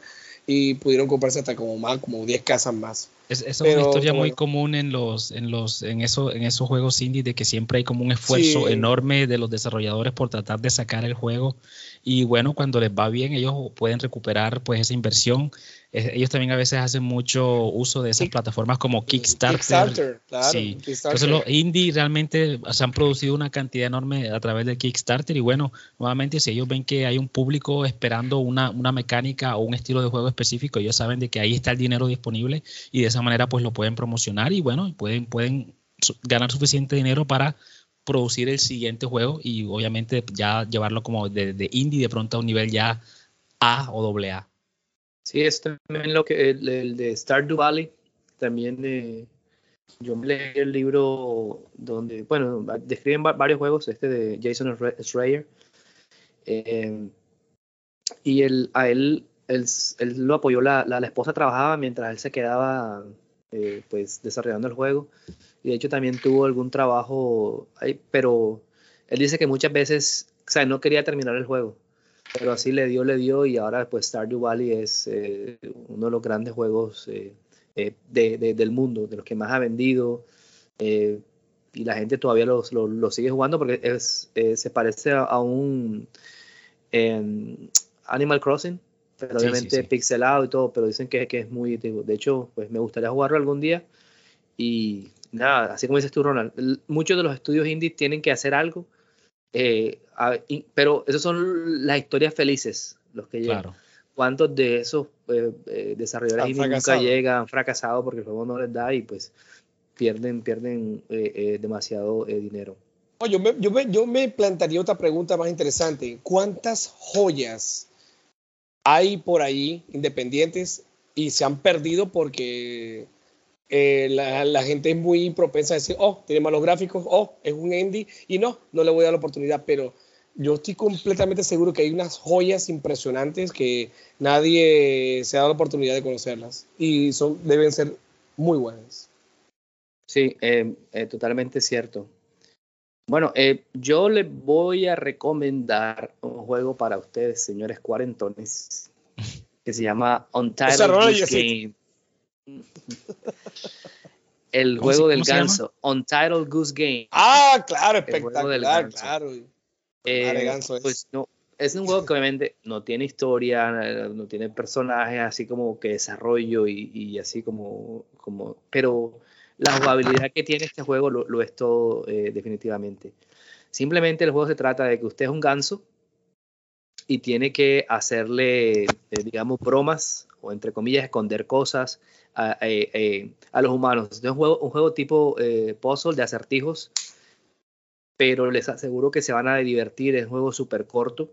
y pudieron comprarse hasta como más, como 10 casas más. Es, es una historia muy común en los, en los, en eso, en esos juegos indie de que siempre hay como un esfuerzo enorme de los desarrolladores por tratar de sacar el juego. Y bueno, cuando les va bien ellos pueden recuperar pues esa inversión. Ellos también a veces hacen mucho uso de esas plataformas como Kickstarter. Kickstarter claro, sí. Entonces los indie realmente se han producido una cantidad enorme a través de Kickstarter. Y bueno, nuevamente si ellos ven que hay un público esperando una, una mecánica o un estilo de juego específico, ellos saben de que ahí está el dinero disponible. Y de esa manera pues lo pueden promocionar y bueno, pueden, pueden ganar suficiente dinero para producir el siguiente juego y obviamente ya llevarlo como de, indie de pronto a un nivel ya A o doble A. Sí, es también lo que el, de Stardew Valley, también eh, yo me leí el libro donde, bueno, describen varios juegos, este de Jason Schreier, eh, y él, a él, él, lo apoyó, la, la, esposa trabajaba mientras él se quedaba eh, pues desarrollando el juego, y de hecho también tuvo algún trabajo, ahí, pero él dice que muchas veces, o no quería terminar el juego, pero así le dio, le dio y ahora pues Stardew Valley es eh, uno de los grandes juegos eh, de, del mundo, de los que más ha vendido y la gente todavía lo, lo, sigue jugando porque es, se parece a, un em, Animal Crossing, pero obviamente pixelado y todo, pero dicen que, que es muy, de hecho pues me gustaría jugarlo algún día y nada, así como dices tú Ronald, muchos de los estudios indie tienen que hacer algo eh, pero esas son las historias felices, los que llegan. Claro. ¿Cuántos de esos eh, eh, desarrolladores Han indie nunca llegan, han fracasado porque el juego no les da y pues pierden, pierden eh, eh, demasiado eh, dinero? Oh, yo, me, yo, me, yo me plantearía otra pregunta más interesante. ¿Cuántas joyas hay por ahí independientes y se han perdido porque eh, la, gente es muy propensa a decir, oh, tiene malos gráficos, oh, es un indie, y no, no le voy a dar la oportunidad, pero yo estoy completamente seguro que hay unas joyas impresionantes que nadie se ha dado la oportunidad de conocerlas y son, deben ser muy buenas. Sí, eh, eh, totalmente cierto. Bueno, yo les voy a recomendar juego para ustedes, señores cuarentones, que se llama Untitled Goose. Game. El ¿Cómo se- juego del ganso, Untitled Goose Game. Ah, claro, juego del espectacular, ganso. claro. Eh, ganso pues no, es un juego que obviamente no tiene historia, no tiene personajes así como que desarrollo y, y así como, como, pero la jugabilidad que tiene este juego lo, lo es todo eh, definitivamente. Simplemente el juego se trata de que usted es un ganso y tiene que hacerle, eh, digamos, bromas o entre comillas esconder cosas a, eh, eh, a los humanos. Es un juego, un juego tipo puzzle de acertijos pero les aseguro que se van a divertir, es un juego súper corto.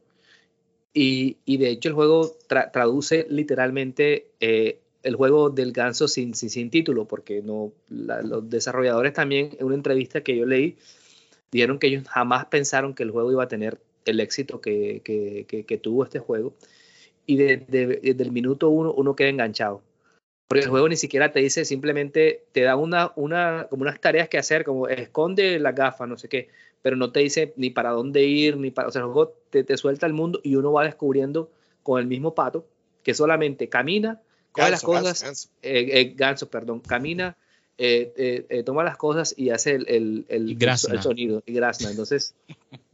Y, y de hecho el juego tra- traduce literalmente el juego del ganso sin, sin, título, porque no, los desarrolladores también en una entrevista que yo leí, dijeron que ellos jamás pensaron que el juego iba a tener el éxito que, que, que- que tuvo este juego. Y de- de- desde el minuto uno uno queda enganchado. Porque el juego ni siquiera te dice, simplemente te da una, una, como unas tareas que hacer, como esconde la gafa, no sé qué, pero no te dice ni para dónde ir, ni para, o sea, el juego te, te suelta el mundo y uno va descubriendo con el mismo pato que solamente camina, coge las Ganso, ganso, cosas, ganso. eh, eh, ganso, perdón, camina, eh, eh, eh, toma las cosas y hace el, el, el- el sonido, y grazna. Entonces,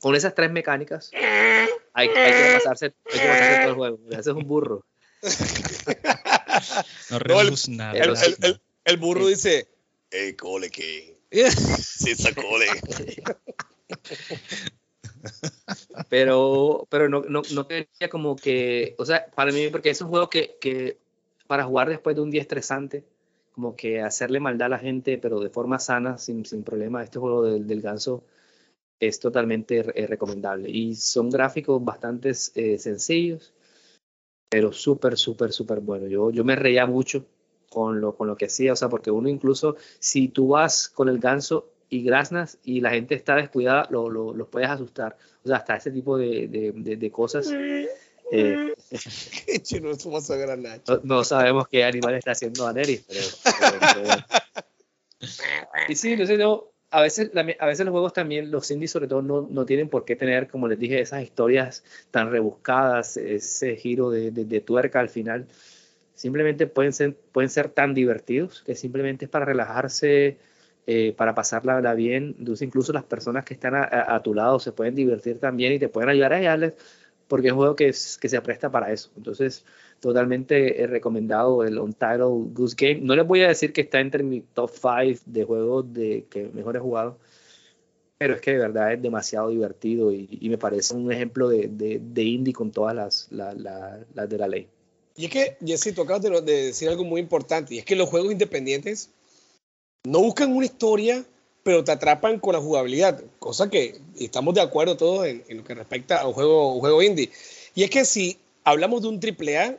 con esas tres mecánicas, hay, hay que pasarse, hay que pasarse todo el juego. Ese es un burro. No No, el- rebuzna, El, el- el- el burro Sí. dice, hey, cole, que. Sí, esa cole. pero pero no, no, no quería como que, o sea, para mí, porque es un juego que, que para jugar después de un día estresante, como que hacerle maldad a la gente, pero de forma sana, sin, sin problema, este juego del, del ganso es totalmente eh, recomendable. Y son gráficos bastante eh, sencillos, pero súper, súper, súper bueno. Yo, yo me reía mucho con lo, con lo que hacía, o sea, porque uno incluso, si tú vas con el ganso y graznas y la gente está descuidada, lo, lo, los puedes asustar. O sea, hasta ese tipo de, de, de, de cosas. eh, no, no sabemos qué animal está haciendo Daenerys, pero, pero- pero. Y sí, no sé, no, a veces, a veces los juegos también, los indies sobre todo, no, no tienen por qué tener, como les dije, esas historias tan rebuscadas, ese giro de, de- tuerca al final. Simplemente pueden ser, pueden ser tan divertidos que simplemente es para relajarse, eh, para pasarla la bien. Entonces, incluso las personas que están a, a- a tu lado se pueden divertir también y te pueden ayudar a hallarles, porque es un juego que, es- que se presta para eso. Entonces, totalmente eh, recomendado el Untitled Goose Game. No les voy a decir que está entre mi top 5 de juegos de que mejor he jugado, pero es que de verdad es demasiado divertido y, y me parece un ejemplo de, de, de indie con todas las, la- la- las de la ley. Y es que, Jessy, tú acabas de, de decir algo muy importante, y es que los juegos independientes no buscan una historia, pero te atrapan con la jugabilidad, cosa que estamos de acuerdo todos en, lo que respecta a un juego, un juego indie. Y es que si hablamos de un AAA,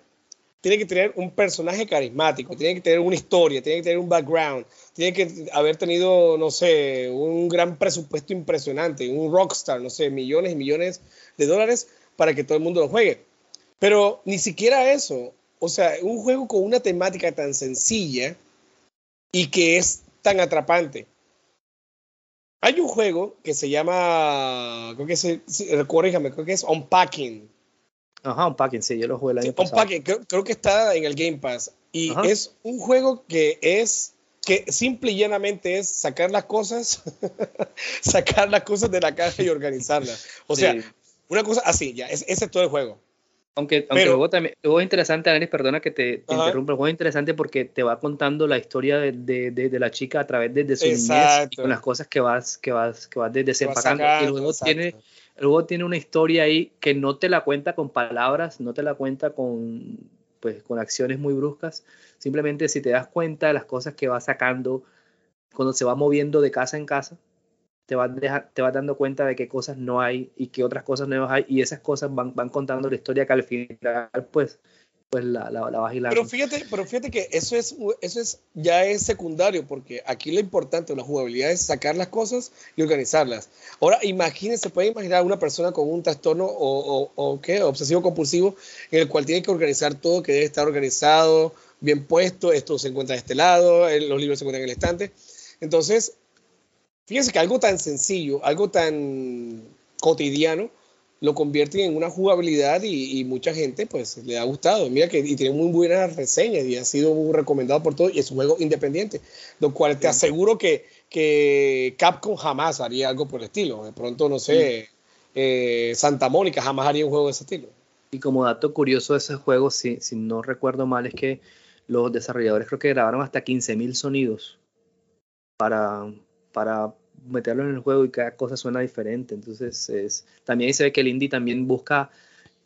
tiene que tener un personaje carismático, tiene que tener una historia, tiene que tener un background, tiene que haber tenido, no sé, un gran presupuesto impresionante, un rockstar, no sé, millones y millones de dólares para que todo el mundo lo juegue. Pero ni siquiera eso. O sea, un juego con una temática tan sencilla y que es tan atrapante. Hay un juego que se llama, creo que es, sí, corríjame, creo que es Unpacking. Ajá, un packing, sí, yo lo jugué el año Sí, pasado. Unpacking, creo, creo que está en el Game Pass. Y Ajá. es un juego que es, que simple y llanamente es sacar las cosas, sacar las cosas de la caja y organizarlas. O sea, Sí. una cosa así, ya, es- ese es todo el juego. Aunque, aunque Pero- el, juego también, el juego es interesante, Anelis, perdona que te, interrumpa. El juego es interesante porque te va contando la historia de, de- de- de la chica a través de, su niñez y con las cosas que vas, que vas, que vas desempacando. Y juego, exacto. tiene, el juego tiene una historia ahí que no te la cuenta con palabras, no te la cuenta con, pues, con acciones muy bruscas. Simplemente si te das cuenta de las cosas que va sacando cuando se va moviendo de casa en casa, te vas, deja- te vas dando cuenta de qué cosas no hay y qué otras cosas nuevas hay y esas cosas van, van contando la historia que al final pues, pues la, la, la vas hilando. Pero fíjate, pero fíjate que eso es, eso es, ya es secundario, porque aquí lo importante de la jugabilidad es sacar las cosas y organizarlas. Ahora, imagínense, pueden imaginar a una persona con un trastorno o, o, o qué, obsesivo compulsivo, en el cual tiene que organizar todo, que debe estar organizado, bien puesto, esto se encuentra de este lado, los libros se encuentran en el estante. Entonces, fíjense que algo tan sencillo, algo tan cotidiano, lo convierten en una jugabilidad y, y mucha gente pues le ha gustado. Mira que y tiene muy buenas reseñas y ha sido muy recomendado por todos y es un juego independiente, lo cual te aseguro que, que Capcom jamás haría algo por el estilo. De pronto, no sé, eh, Santa Mónica jamás haría un juego de ese estilo. Y como dato curioso de ese juego, si, si no recuerdo mal, es que los desarrolladores creo que grabaron hasta 15.000 sonidos para, para meterlo en el juego y cada cosa suena diferente. Entonces, es, también se ve que el indie también busca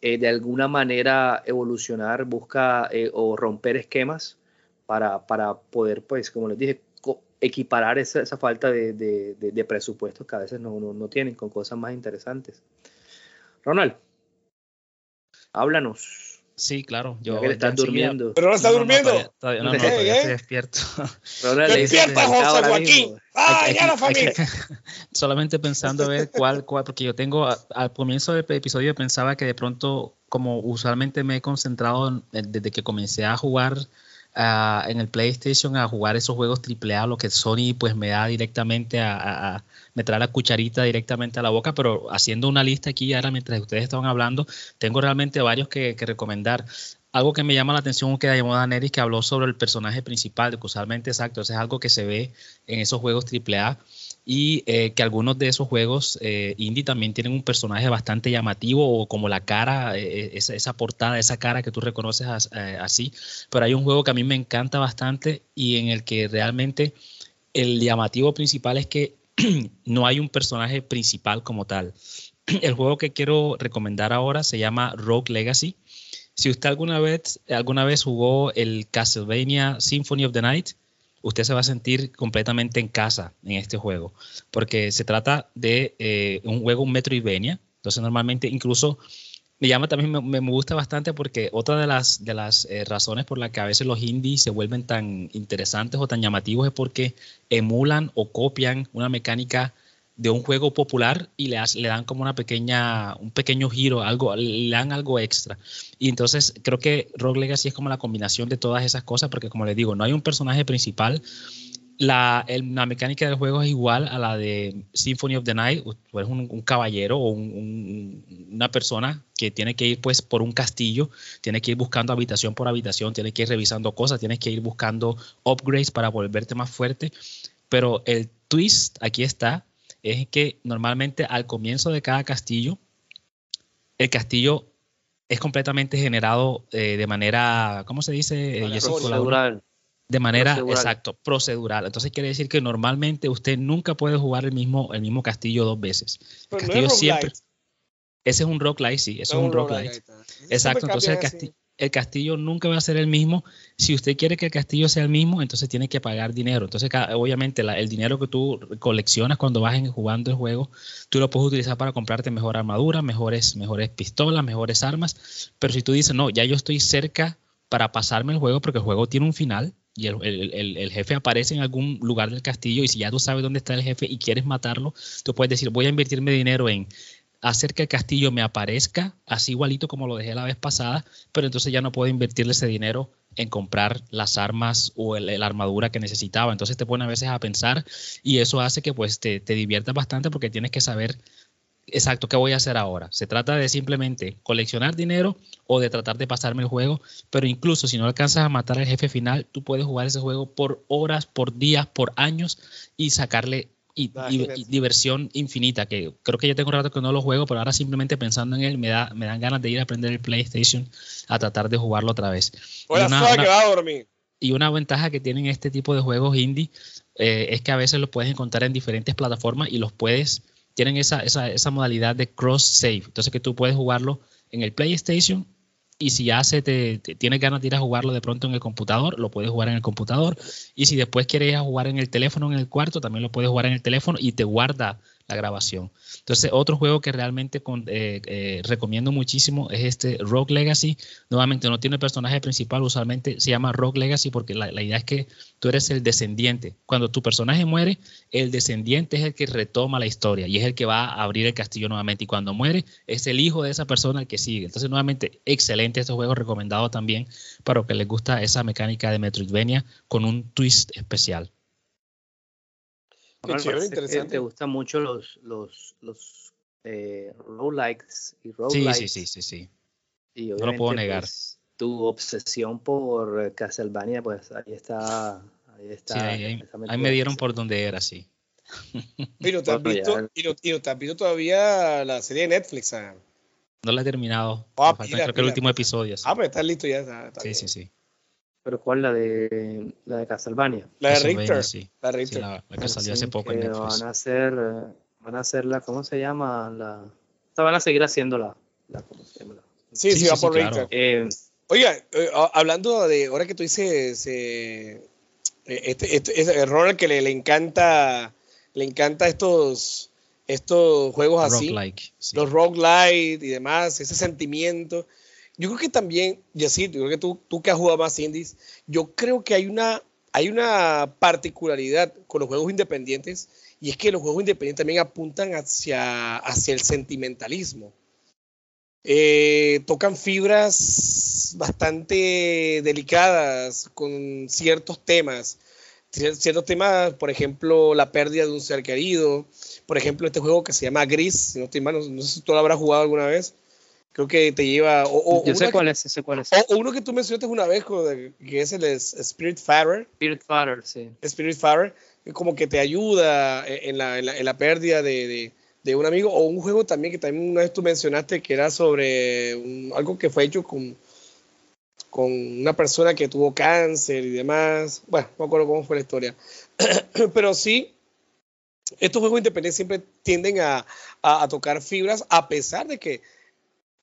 eh, de alguna manera evolucionar, busca eh, o romper esquemas para, para poder, pues, como les dije, equiparar esa, esa falta de- de presupuestos que a veces no, no, no tienen con cosas más interesantes. Ronald, háblanos. Sí, claro. Yo que le estás durmiendo. Pero ahora está No, no, no, durmiendo. todavía- todavía- no, no, ¿Eh, todavía eh? estoy despierto. Despierta, José Joaquín. ¡Ah, ya la que- familia! solamente pensando a ver cuál, cuál, porque yo tengo, al comienzo del episodio pensaba que de pronto, como usualmente me he concentrado en- en- desde que comencé a jugar en el PlayStation, a jugar esos juegos AAA, lo que Sony pues me da directamente a, a- me trae la cucharita directamente a la boca, pero haciendo una lista aquí ahora mientras ustedes estaban hablando, tengo realmente varios que, recomendar. Algo que me llama la atención que llamó Daneris, que habló sobre el personaje principal, que usualmente, exacto, eso es algo que se ve en esos juegos AAA y eh, que algunos de esos juegos eh, indie también tienen un personaje bastante llamativo o como la cara, eh, esa, esa portada, esa cara que tú reconoces as- así. Pero hay un juego que a mí me encanta bastante y en el que realmente el llamativo principal es que no hay un personaje principal como tal. El juego que quiero recomendar ahora se llama Rogue Legacy. Si usted alguna vez, alguna vez jugó el Castlevania Symphony of the Night, usted se va a sentir completamente en casa en este juego, porque se trata de eh, un juego, un Metroidvania. Entonces, normalmente, incluso me llama también, me, me gusta bastante porque otra de las, de las eh, razones por las que a veces los indies se vuelven tan interesantes o tan llamativos es porque emulan o copian una mecánica de un juego popular y le, le dan como una pequeña, un pequeño giro, algo, le dan algo extra. Y entonces creo que Rogue Legacy es como la combinación de todas esas cosas, porque como les digo, no hay un personaje principal. La, la mecánica del juego es igual a la de Symphony of the Night. Tú un, caballero o un- un- una persona que tiene que ir pues por un castillo, tiene que ir buscando habitación por habitación, tiene que ir revisando cosas, tienes que ir buscando upgrades para volverte más fuerte. Pero el twist aquí está, es que normalmente al comienzo de cada castillo, el castillo es completamente generado eh, de manera, ¿cómo se dice? Eh? Procedural. De manera, Procedural. exacto, procedural. Entonces quiere decir que normalmente usted nunca puede jugar el mismo, el mismo castillo dos veces. El Pero no castillo es siempre. Ese es un roguelite, sí, eso no es un ahí está. Exacto, entonces el, así. El castillo nunca va a ser el mismo. Si usted quiere que el castillo sea el mismo, entonces tiene que pagar dinero. Entonces, obviamente, el dinero que tú coleccionas cuando vas jugando el juego, tú lo puedes utilizar para comprarte mejor armadura, mejores, mejores pistolas, mejores armas. Pero si tú dices, no, ya yo estoy cerca para pasarme el juego, porque el juego tiene un final y el, el- el- el jefe aparece en algún lugar del castillo, y si ya tú sabes dónde está el jefe y quieres matarlo, tú puedes decir, voy a invertirme dinero en hacer que el castillo me aparezca así igualito como lo dejé la vez pasada, pero entonces ya no puedo invertirle ese dinero en comprar las armas o la armadura que necesitaba. Entonces te pone a veces a pensar y eso hace que pues te, te diviertas bastante porque tienes que saber exacto qué voy a hacer ahora. Se trata de simplemente coleccionar dinero o de tratar de pasarme el juego, pero incluso si no alcanzas a matar al jefe final, tú puedes jugar ese juego por horas, por días, por años y sacarle y, diversión infinita, que creo que ya tengo un rato que no lo juego, pero ahora simplemente pensando en él me, da, me dan ganas de ir a aprender el PlayStation a tratar de jugarlo otra vez. y, una, que va a dormir. y una ventaja que tienen este tipo de juegos indie eh, es que a veces los puedes encontrar en diferentes plataformas y los puedes, tienen esa, esa, esa modalidad de cross save, entonces que tú puedes jugarlo en el PlayStation y si ya se te, tienes ganas de ir a jugarlo de pronto en el computador, lo puedes jugar en el computador. Y si después quieres ir a jugar en el teléfono en el cuarto, también lo puedes jugar en el teléfono y te guarda la grabación. Entonces, otro juego que realmente eh, eh, recomiendo muchísimo es este Rogue Legacy. Nuevamente, no tiene personaje principal, usualmente se llama Rogue Legacy porque la, idea es que tú eres el descendiente. Cuando tu personaje muere, el descendiente es el que retoma la historia y es el que va a abrir el castillo nuevamente. Y cuando muere, es el hijo de esa persona el que sigue. Entonces, nuevamente, excelente este juego, recomendado también para los que les gusta esa mecánica de Metroidvania con un twist especial. Te gustan mucho los, los, los eh, roguelikes y roguelikes. Sí, sí, sí, sí, sí. no lo puedo negar. Pues, tu obsesión por Castlevania, pues ahí está. Ahí está. Sí, ahí, me dieron por donde era, sí. ¿Y no te has visto, y no, te has visto todavía la serie de Netflix? Ah? No la he terminado. Falta, creo que el último episodio. Ah, pero estás listo ya. Está, sí, sí, sí. ¿Pero cuál? La de, la de Castlevania. La de Richter. Sí. La, Richter. la, que salió hace poco en Netflix. Van a hacer, van a hacer la, ¿cómo se llama? La, o sea, van a seguir haciendo la, la ¿cómo se llama? Sí, sí, va por Richter. Eh, Oiga, eh, hablando de, ahora que tú dices, eh, este, este, este, Ronald que le, le, encanta, le encanta estos, estos juegos así, roguelike, sí. los roguelite y demás, ese sentimiento. Yo creo que también, Yacir, yo creo que tú, tú que has jugado más indies, yo creo que hay una, hay una particularidad con los juegos independientes y es que los juegos independientes también apuntan hacia, hacia el sentimentalismo. Eh, tocan fibras bastante delicadas con ciertos temas. Ciertos temas, por ejemplo, la pérdida de un ser querido. Por ejemplo, este juego que se llama Gris, no, no sé si tú lo habrás jugado alguna vez creo que te lleva. O, Yo sé cuál es, sé cuál es. O, uno que tú mencionaste una vez, que es el Spirit Farer. Spirit Farer, sí. Spirit Farer, como que te ayuda en la, en la, pérdida de, de, de, un amigo. O un juego también que también una vez tú mencionaste que era sobre algo que fue hecho con, con una persona que tuvo cáncer y demás. Bueno, no me acuerdo cómo fue la historia. Pero sí, estos juegos independientes siempre tienden a, a, a tocar fibras, a pesar de que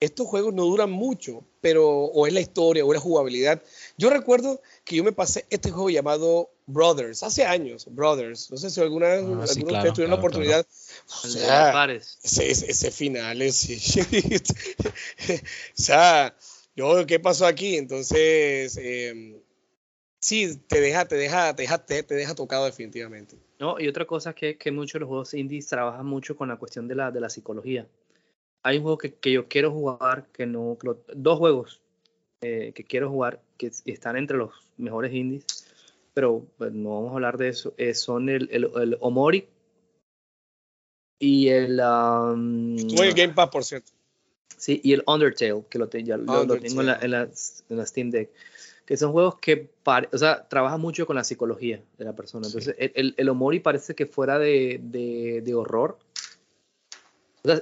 estos juegos no duran mucho, pero o es la historia o es la jugabilidad. Yo recuerdo que yo me pasé este juego llamado Brothers, hace años, Brothers. No sé si alguna vez ah, sí, ustedes tuvieron la oportunidad. O sea, ese, ese, final es... o sea, yo, ¿qué pasó aquí? Entonces, eh, sí, te deja, te deja, te deja, te, deja tocado definitivamente. No, y otra cosa es que, que muchos de los juegos indies trabajan mucho con la cuestión de la, de la psicología hay un juego que, que yo quiero jugar, que no, dos juegos eh, que quiero jugar, que están entre los mejores indies, pero pues, no vamos a hablar de eso, eh, son el, el, Omori y el... Um, Estuvo en Game Pass, por cierto. Sí, y el Undertale, que lo, ya, lo, tengo en la, en, la, en la, Steam Deck, que son juegos que o sea, trabajan mucho con la psicología de la persona. Entonces, el, el, Omori parece que fuera de, de, de horror,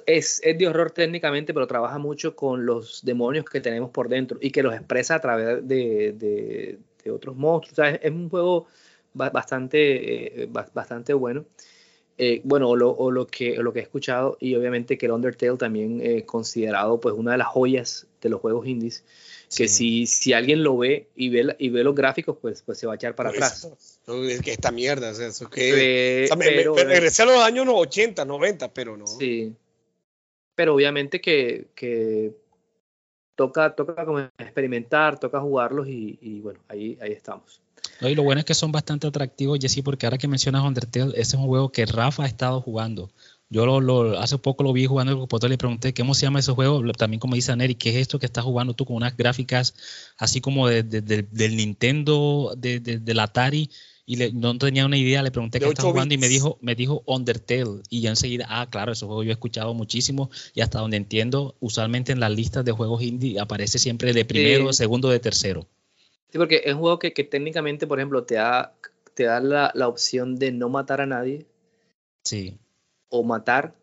es, es, de horror técnicamente, pero trabaja mucho con los demonios que tenemos por dentro y que los expresa a través de, de, otros monstruos. O sea, es, un juego bastante, eh, bastante bueno. Eh, bueno, o lo, o lo, que, lo que he escuchado, y obviamente que el Undertale también es considerado pues una de las joyas de los juegos indies, que si, si alguien lo ve y ve, y ve los gráficos, pues, pues se va a echar para atrás. Es que esta mierda, o sea, eso que... regresé a los años 80, 90, pero no. Sí, pero obviamente que, toca, toca como experimentar, toca jugarlos y, bueno, ahí, ahí estamos. y lo bueno es que son bastante atractivos, Jesse, porque ahora que mencionas Undertale, ese es un juego que Rafa ha estado jugando. Yo lo, hace poco lo vi jugando el le pregunté cómo se llama ese juego. También como dice Neri, ¿qué es esto que estás jugando tú con unas gráficas así como del Nintendo, de, del Atari? Y no tenía una idea, le pregunté qué estaba jugando y me dijo, me dijo Undertale. Y ya enseguida, ah, claro, ese juego yo he escuchado muchísimo y hasta donde entiendo, usualmente en las listas de juegos indie aparece siempre de primero, segundo, de tercero. Sí, porque es un juego que, técnicamente, por ejemplo, te da, te da la, opción de no matar a nadie Sí. o matar,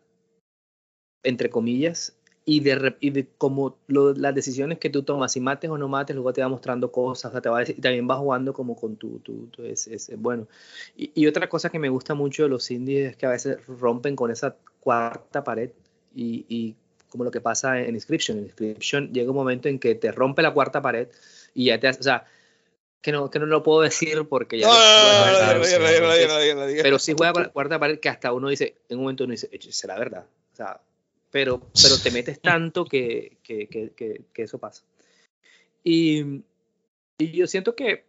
entre comillas, y de, y de como lo- las decisiones que tú tomas, si mates o no mates, luego te va mostrando cosas, o sea, te va y también va jugando como con tu, tu, tu- es, es- bueno. Y, y otra cosa que me gusta mucho de los indies es que a veces rompen con esa cuarta pared y, y como lo que pasa en Inscription. En Inscription llega un momento en que te rompe la cuarta pared y ya te hace, o sea, que no, que no lo puedo decir porque ya... Pero sí juega con la cuarta pared que hasta uno dice, en un momento uno dice, "Eche, será verdad. O sea, pero, pero te metes tanto que, que, que, que, eso pasa. Y, y yo siento que,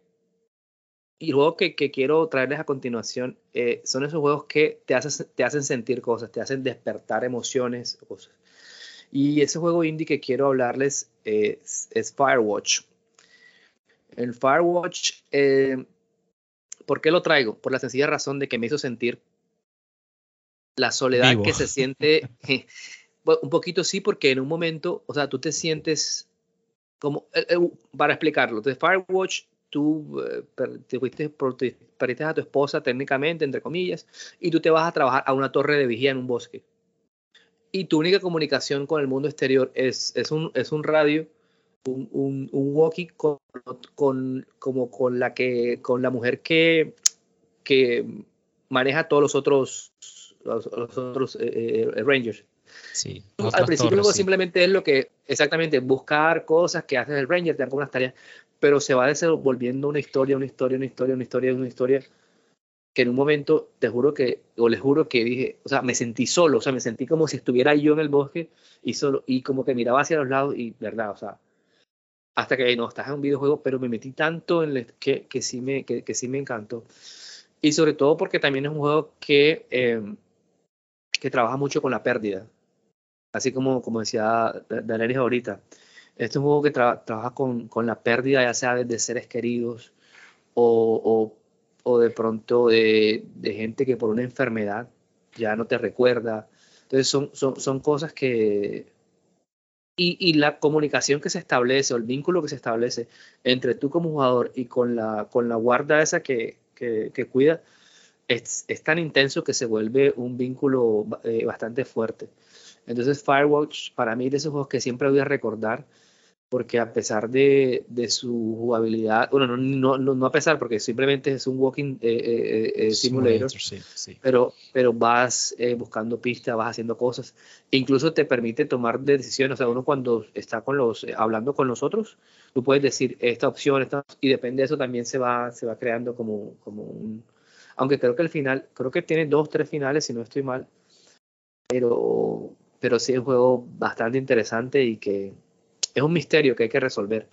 y el juego que, que quiero traerles a continuación, eh, son esos juegos que te hacen, te hacen sentir cosas, te hacen despertar emociones, cosas. Y ese juego indie que quiero hablarles es, es Firewatch. El Firewatch, eh, ¿por qué lo traigo? Por la sencilla razón de que me hizo sentir la soledad Vivo. que se siente. Bueno, un poquito sí, porque en un momento, o sea, tú te sientes como, eh, eh, para explicarlo, entonces Firewatch, tú eh, te fuiste, perdiste a tu esposa técnicamente, entre comillas, y tú te vas a trabajar a una torre de vigía en un bosque. Y tu única comunicación con el mundo exterior es, es, un, es un radio, un, un, un walkie con, con, como con la que, con la mujer que, que maneja todos los otros, los, los otros eh, Rangers. Sí. Al principio torres, sí. simplemente es lo que, exactamente, buscar cosas que hace el Ranger, te dan como unas tareas, pero se va desenvolviendo una historia, una historia, una historia, una historia, una historia, que en un momento, te juro que, o les juro que dije, o sea, me sentí solo, o sea, me sentí como si estuviera yo en el bosque y solo, y como que miraba hacia los lados y, verdad, o sea, hasta que no, estás en un videojuego, pero me metí tanto en el, que, que, sí me, que, que sí me encantó. Y sobre todo porque también es un juego que, eh, que trabaja mucho con la pérdida así como, como decía Daenerys ahorita, este es un juego que tra- trabaja con, con la pérdida, ya sea de, seres queridos o, o, de pronto de, de, gente que por una enfermedad ya no te recuerda. Entonces son, son, son cosas que... Y, y, la comunicación que se establece o el vínculo que se establece entre tú como jugador y con la, con la guarda esa que, que, que cuida es, es, tan intenso que se vuelve un vínculo eh, bastante fuerte. Entonces Firewatch para mí es de esos juegos que siempre voy a recordar porque a pesar de, de su jugabilidad, bueno, no, no, no, a pesar porque simplemente es un walking eh, eh, simulator, simulator sí, sí. Pero, pero vas eh, buscando pistas, vas haciendo cosas, incluso te permite tomar decisiones, o sea, uno cuando está con los, eh, hablando con los otros, tú puedes decir esta opción, esta, y depende de eso también se va, se va creando como, como un, aunque creo que el final, creo que tiene dos, tres finales, si no estoy mal, pero, pero sí es un juego bastante interesante y que es un misterio que hay que resolver.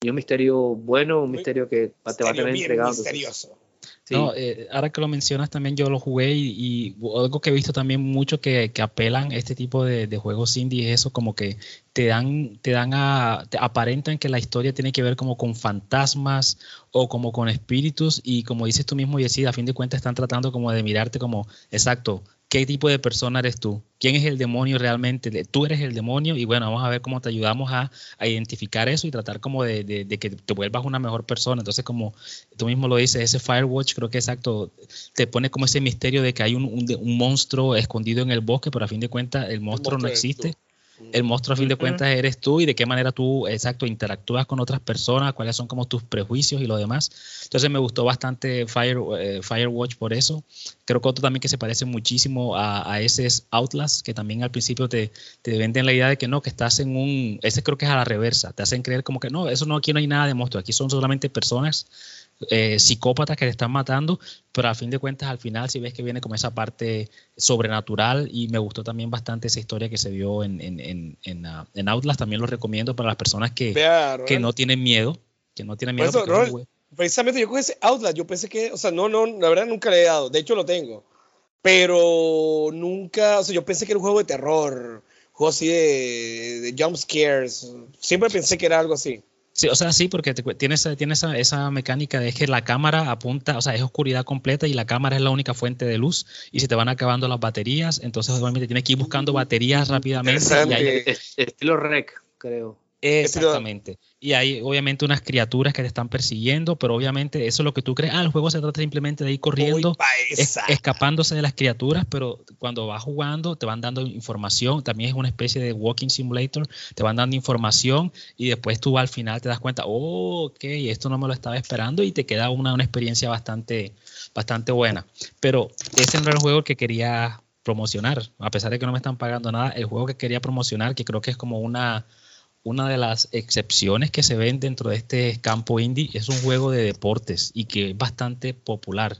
Y un misterio bueno, un misterio que te va a tener entregado. Misterioso. Sí. No, eh, ahora que lo mencionas también yo lo jugué y, y algo que he visto también mucho que, que apelan a este tipo de, de, juegos indie es eso como que te dan, te dan a, te aparentan que la historia tiene que ver como con fantasmas o como con espíritus y como dices tú mismo y decís, a fin de cuentas están tratando como de mirarte como, exacto, ¿qué tipo de persona eres tú? ¿Quién es el demonio realmente? Tú eres el demonio y bueno, vamos a ver cómo te ayudamos a, a identificar eso y tratar como de, de, de, que te vuelvas una mejor persona. Entonces, como tú mismo lo dices, ese Firewatch creo que exacto, te pone como ese misterio de que hay un, un, un monstruo escondido en el bosque, pero a fin de cuentas el monstruo, el monstruo no existe. El monstruo a fin de cuentas eres tú y de qué manera tú, exacto, interactúas con otras personas, cuáles son como tus prejuicios y lo demás. Entonces me gustó bastante Fire, eh, Firewatch por eso. Creo que otro también que se parece muchísimo a, a ese es Outlast, que también al principio te, te, venden la idea de que no, que estás en un, ese creo que es a la reversa, te hacen creer como que no, eso no, aquí no hay nada de monstruo, aquí son solamente personas eh, psicópatas que te están matando, pero a fin de cuentas al final si ves que viene como esa parte sobrenatural y me gustó también bastante esa historia que se vio en, en, en, en, uh, en Outlast, también lo recomiendo para las personas que, Vea, que no tienen miedo, que no tienen miedo. Eso, Robert, precisamente yo con ese Outlast, yo pensé que, o sea, no, no, la verdad nunca le he dado, de hecho lo tengo, pero nunca, o sea, yo pensé que era un juego de terror, juego así de, de jump scares, siempre pensé que era algo así. Sí, o sea, sí, porque tiene, esa, tiene esa, esa, mecánica de que la cámara apunta, o sea, es oscuridad completa y la cámara es la única fuente de luz y se te van acabando las baterías, entonces obviamente tienes que ir buscando baterías rápidamente. Y hay, estilo rec, creo. Exactamente. Y hay obviamente unas criaturas que te están persiguiendo, pero obviamente eso es lo que tú crees. Ah, el juego se trata simplemente de ir corriendo, escapándose de las criaturas, pero cuando vas jugando te van dando información. También es una especie de walking simulator. Te van dando información y después tú al final te das cuenta, oh, ok, esto no me lo estaba esperando y te queda una, una experiencia bastante, bastante buena. Pero ese no era el juego que quería promocionar, a pesar de que no me están pagando nada, el juego que quería promocionar, que creo que es como una una de las excepciones que se ven dentro de este campo indie es un juego de deportes y que es bastante popular.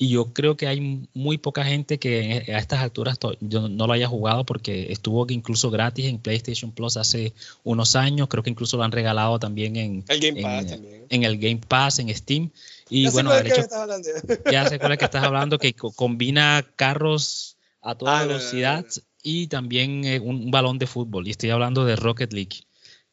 Y yo creo que hay muy poca gente que a estas alturas yo no lo haya jugado porque estuvo incluso gratis en PlayStation Plus hace unos años. Creo que incluso lo han regalado también en el Game Pass, en, también. en el Game Pass, en Steam. Y ya bueno, sé de hecho, ya sé cuál es que estás hablando, que combina carros a toda Ah, no, no, velocidad no, no. y también eh, un, un balón de fútbol. Y estoy hablando de Rocket League,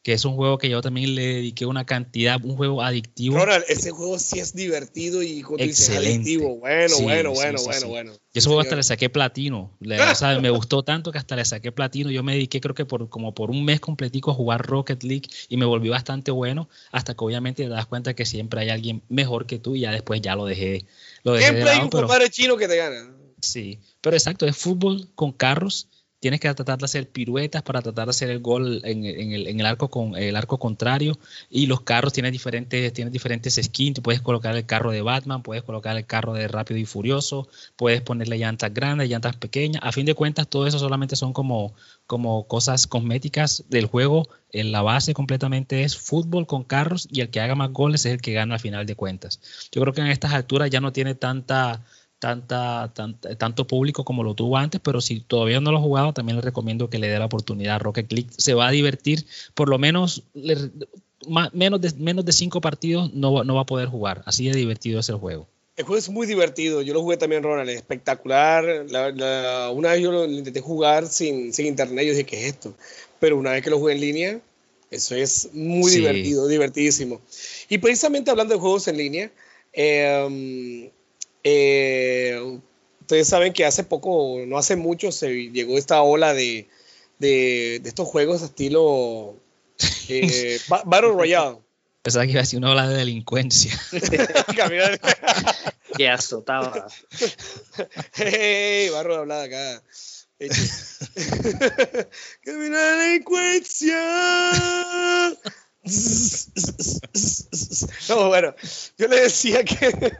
que es un juego que yo también le dediqué una cantidad, un juego adictivo. Ronald, ese juego sí es divertido y Excelente. adictivo. Bueno, Sí, bueno, sí, bueno, sí, bueno, bueno. Yo ese juego hasta le saqué platino. Le- o sea, me gustó tanto que hasta le saqué platino. Yo me dediqué creo que por como por un mes completico a jugar Rocket League y me volví bastante bueno hasta que obviamente te das cuenta que siempre hay alguien mejor que tú y ya después ya lo dejé, lo dejé de Siempre hay un pero- chino que te gana. Sí, pero exacto, es fútbol con carros. Tienes que tratar de hacer piruetas para tratar de hacer el gol en, el arco con el arco contrario. Y los carros tienen diferentes, tienen diferentes skins. Tú puedes colocar el carro de Batman, puedes colocar el carro de Rápido y Furioso, puedes ponerle llantas grandes, llantas pequeñas. A fin de cuentas, todo eso solamente son como, como cosas cosméticas del juego. En la base completamente es fútbol con carros y el que haga más goles es el que gana al final de cuentas. Yo creo que en estas alturas ya no tiene tanta tanta, tanta- tanto público como lo tuvo antes, pero si todavía no lo ha jugado, también le recomiendo que le dé la oportunidad a Rocket League. Se va a divertir, por lo menos le- menos, de, menos de cinco partidos no, va- no va a poder jugar. Así de divertido es el juego. El juego es muy divertido. Yo lo jugué también, Ronald. Es espectacular. La- la- una vez yo lo intenté jugar sin, sin internet. Yo dije, ¿qué es esto? Pero una vez que lo jugué en línea, eso es muy Sí. divertido, divertidísimo. Y precisamente hablando de juegos en línea, eh, eh, ustedes saben que hace poco, no hace mucho, se llegó esta ola de, de, de estos juegos estilo eh, Ba- Battle Royale. Pensaba que iba a decir una ola de delincuencia. Caminar- Que azotaba. Hey, barro de hablar acá. Eh, ¡Que viene la delincuencia! No, bueno, yo le decía que.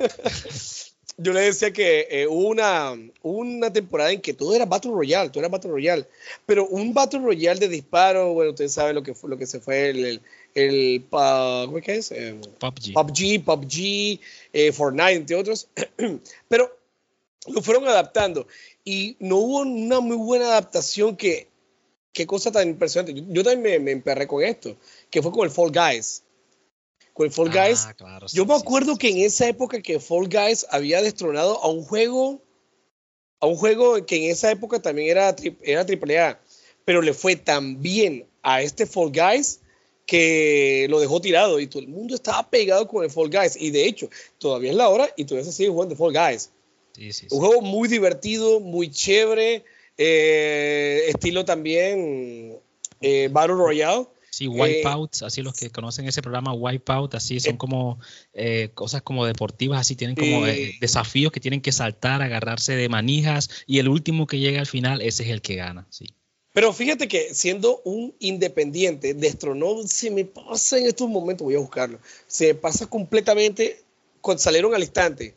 Yo le decía que eh, hubo una, una temporada en que todo era Battle Royale, todo era Battle Royale. Pero un Battle Royale de disparo, bueno, ustedes saben lo que, fue, lo que se fue el. el, el ¿Cómo es que es? Eh, PUBG. PUBG, PUBG, eh, Fortnite, entre otros. Pero lo fueron adaptando y no hubo una muy buena adaptación que, qué cosa tan impresionante. Yo, yo también me, me emperré con esto, que fue con el Fall Guys. Con el Fall Guys, Ah, claro, sí, yo me sí, acuerdo sí, que en esa época que Fall Guys había destronado a un juego, a un juego que en esa época también era, tri- era AAA, pero le fue tan bien a este Fall Guys que lo dejó tirado y todo el mundo estaba pegado con el Fall Guys. Y de hecho, todavía es la hora y todavía se sigue jugando Fall Guys. Un juego muy divertido, muy chévere, eh, estilo también eh, Battle Royale. Sí, Wipeout, así los que conocen ese programa Wipeout, así son Eh, como eh, cosas como deportivas, así tienen como eh, eh, desafíos que tienen que saltar, agarrarse de manijas y el último que llega al final, ese es el que gana, sí. Pero fíjate que siendo un independiente, destronó, se me pasa en estos momentos, voy a buscarlo, se me pasa completamente, cuando salieron al instante,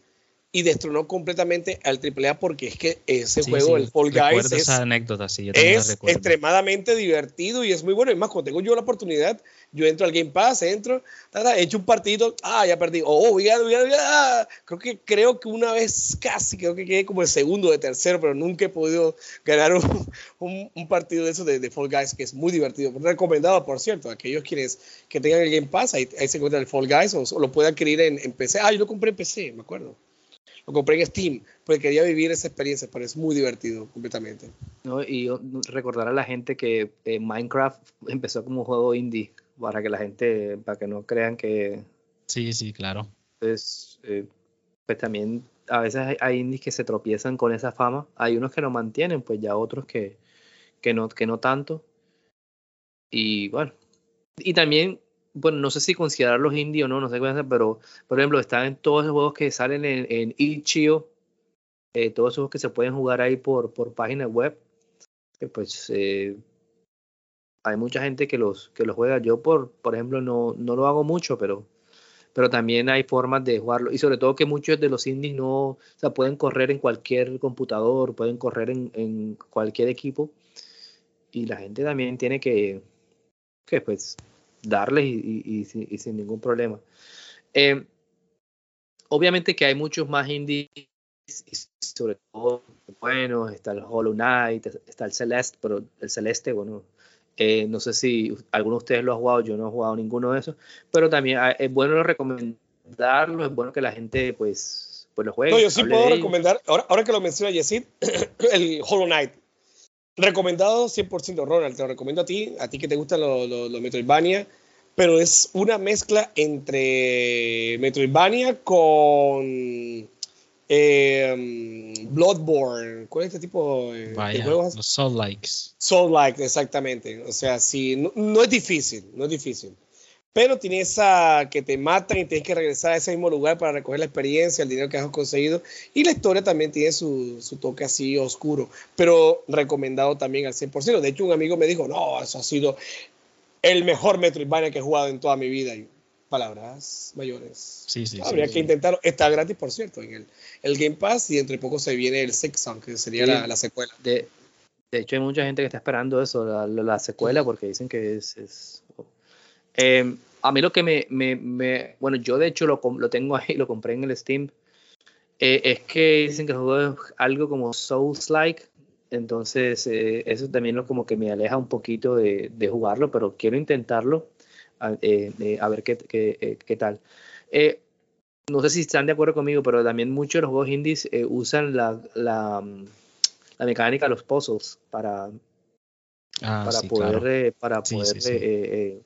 y destronó completamente al AAA porque es que ese Sí, juego, sí, el Fall Guys, es, esa anécdota, sí, yo es extremadamente divertido y es muy bueno. Es más, cuando tengo yo la oportunidad, yo entro al Game Pass, entro, ta, ta, echo un partido, ah, ya perdí, oh, voy a- voy a- voy a- ah. creo que creo que una vez casi, creo que quedé como el segundo de tercero, pero nunca he podido ganar un, un- un partido de esos de, de Fall Guys, que es muy divertido. Recomendado, por cierto, a aquellos quienes que tengan el Game Pass, ahí, ahí se encuentra el Fall Guys o, o lo pueden adquirir en, en PC. Ah, yo lo compré en PC, me acuerdo. Lo compré en Steam, porque quería vivir esa experiencia, pero es muy divertido completamente. ¿no? Y yo recordar a la gente que eh, Minecraft empezó como un juego indie, para que la gente, para que no crean que Sí, sí, claro. pues, eh, pues también a veces hay, hay indies que se tropiezan con esa fama. Hay unos que lo mantienen, pues ya otros que, que, no, que no tanto. Y bueno, y también, bueno, no sé si considerarlos indie o no, no sé qué pero por ejemplo, están en todos los juegos que salen en, en Itch.io, eh, todos esos que se pueden jugar ahí por, por página web, que pues eh, hay mucha gente que los, que los juega. Yo, por, por ejemplo, no, no lo hago mucho, pero, pero también hay formas de jugarlo. Y sobre todo que muchos de los indies no, o sea, pueden correr en cualquier computador, pueden correr en, en cualquier equipo. Y la gente también tiene que, que pues, darles y, y, y, sin ningún problema. Eh, obviamente que hay muchos más indies, sobre todo, bueno, está el Hollow Knight, está el Celeste, pero el Celeste, bueno, eh, no sé si alguno de ustedes lo ha jugado, yo no he jugado ninguno de esos, pero también ah, es bueno recomendarlo, es bueno que la gente pues, pues lo juegue. No, yo sí puedo recomendar, ahora, ahora que lo menciona Yesid, el Hollow Knight. Recomendado 100% Ronald, te lo recomiendo a ti, a ti que te gustan los lo, lo Metroidvania, pero es una mezcla entre Metroidvania con eh, Bloodborne, ¿cuál es este tipo de, Vaya, de juegos? Los Soul Likes. Soul Like, exactamente. O sea, sí, no, no, es difícil, no es difícil. Pero tiene esa que te matan y tienes que regresar a ese mismo lugar para recoger la experiencia, el dinero que has conseguido. Y la historia también tiene su, su toque así oscuro, pero recomendado también al 100%. De hecho, un amigo me dijo, no, eso ha sido el mejor Metroidvania que he jugado en toda mi vida. Y palabras mayores. Sí, sí, Habría sí, que intentarlo. Está gratis, por cierto, en el, el Game Pass y dentro de poco se viene el Six Song, que sería la, la secuela. De, de hecho, hay mucha gente que está esperando eso, la, la- la secuela, porque dicen que es... es- Eh, a mí lo que me, me- me- Bueno, yo de hecho lo, lo tengo ahí, lo compré en el Steam. eh, es que dicen que el juego es algo como Souls-like. Entonces, eh, eso también lo como que me aleja un poquito de, de jugarlo, pero quiero intentarlo a, eh, a ver qué, qué, eh, qué tal. No sé si están de acuerdo conmigo, pero también muchos de los juegos indies usan la, la, la mecánica de los puzzles para, Ah, para sí, poder, claro. para Sí, poder sí, sí. eh, eh,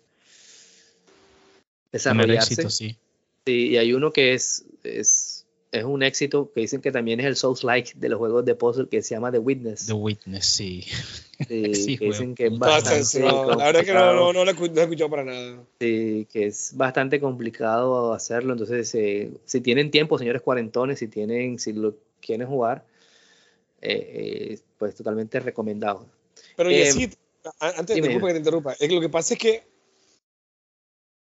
Tener desarrollarse. éxito, sí. Sí, y hay uno que es, es, es un éxito que dicen que también es el Souls-like de los juegos de puzzle que se llama The Witness. The Witness, sí. sí, sí, que dicen que es bastante no, la verdad que no, no, no, lo he escuchado para nada. Sí, que es bastante complicado hacerlo. Entonces, eh, si tienen tiempo, señores cuarentones, si tienen, si lo quieren jugar, eh, eh, pues totalmente recomendado. Pero Eh, Yesid, a- antes, disculpa que te interrumpa, es que lo que pasa es que,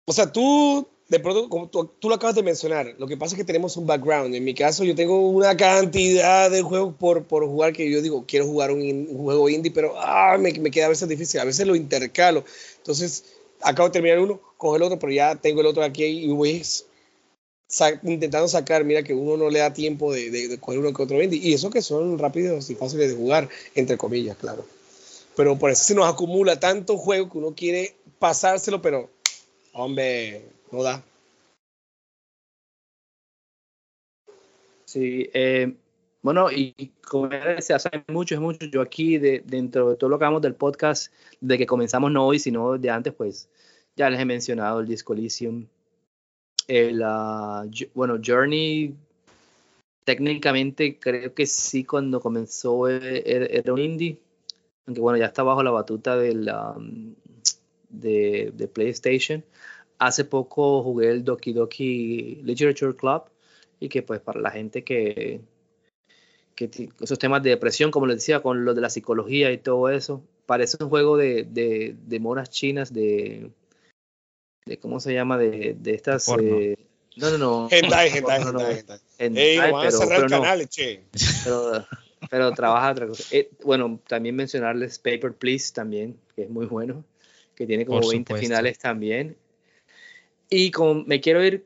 o sea, tú, de pronto, como tú, tú lo acabas de mencionar, lo que pasa es que tenemos un background. En mi caso, yo tengo una cantidad de juegos por, por jugar que yo digo, quiero jugar un, in- un juego indie, pero ah, me, me queda a veces difícil, a veces lo intercalo. Entonces, acabo de terminar uno, cojo el otro, pero ya tengo el otro aquí y voy sa- intentando sacar, mira que uno no le da tiempo de, de, de coger uno que otro indie. Y eso que son rápidos y fáciles de jugar, entre comillas, claro. Pero por eso se nos acumula tanto juego que uno quiere pasárselo, pero, hombre, no da. Sí, eh, bueno, y, como decía, hace mucho, es mucho. Yo aquí, de, dentro de todo lo que hablamos del podcast, de que comenzamos no hoy, sino de antes, pues ya les he mencionado el Disco Elysium. El, Ju- bueno, Journey, técnicamente creo que sí, cuando comenzó eh, era, era un indie, aunque bueno, ya está bajo la batuta del, um, de, de PlayStation. Hace poco jugué el Doki Doki Literature Club y que pues para la gente que, que esos temas de depresión, como les decía, con lo de la psicología y todo eso, parece un juego de, de, de monas chinas, de, de ¿cómo se llama? De, de estas... eh, no, no, no. Hentai, hentai, no, no, hentai, hentai. hentai, Ey, no van a pero- cerrar el pero no canal, che. pero, pero trabaja otra cosa. Eh, bueno, también mencionarles Paper Please también, que es muy bueno, que tiene como Por 20 supuesto. finales también. Y como me quiero ir,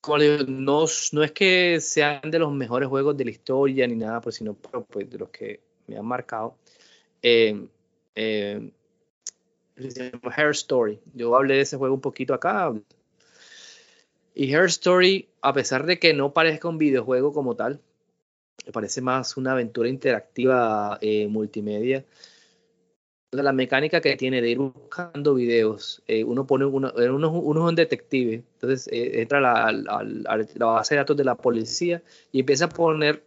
como digo, no, no es que sean de los mejores juegos de la historia ni nada, pues, sino pues, de los que me han marcado. Eh, eh, Hair Story. Yo hablé de ese juego un poquito acá. Y Hair Story, a pesar de que no parezca un videojuego como tal, me parece más una aventura interactiva eh, multimedia. La mecánica que tiene de ir buscando videos, eh, uno pone uno, eh, uno, uno es un detective, entonces eh, entra a la, al- al- a la base de datos de la policía y empieza a poner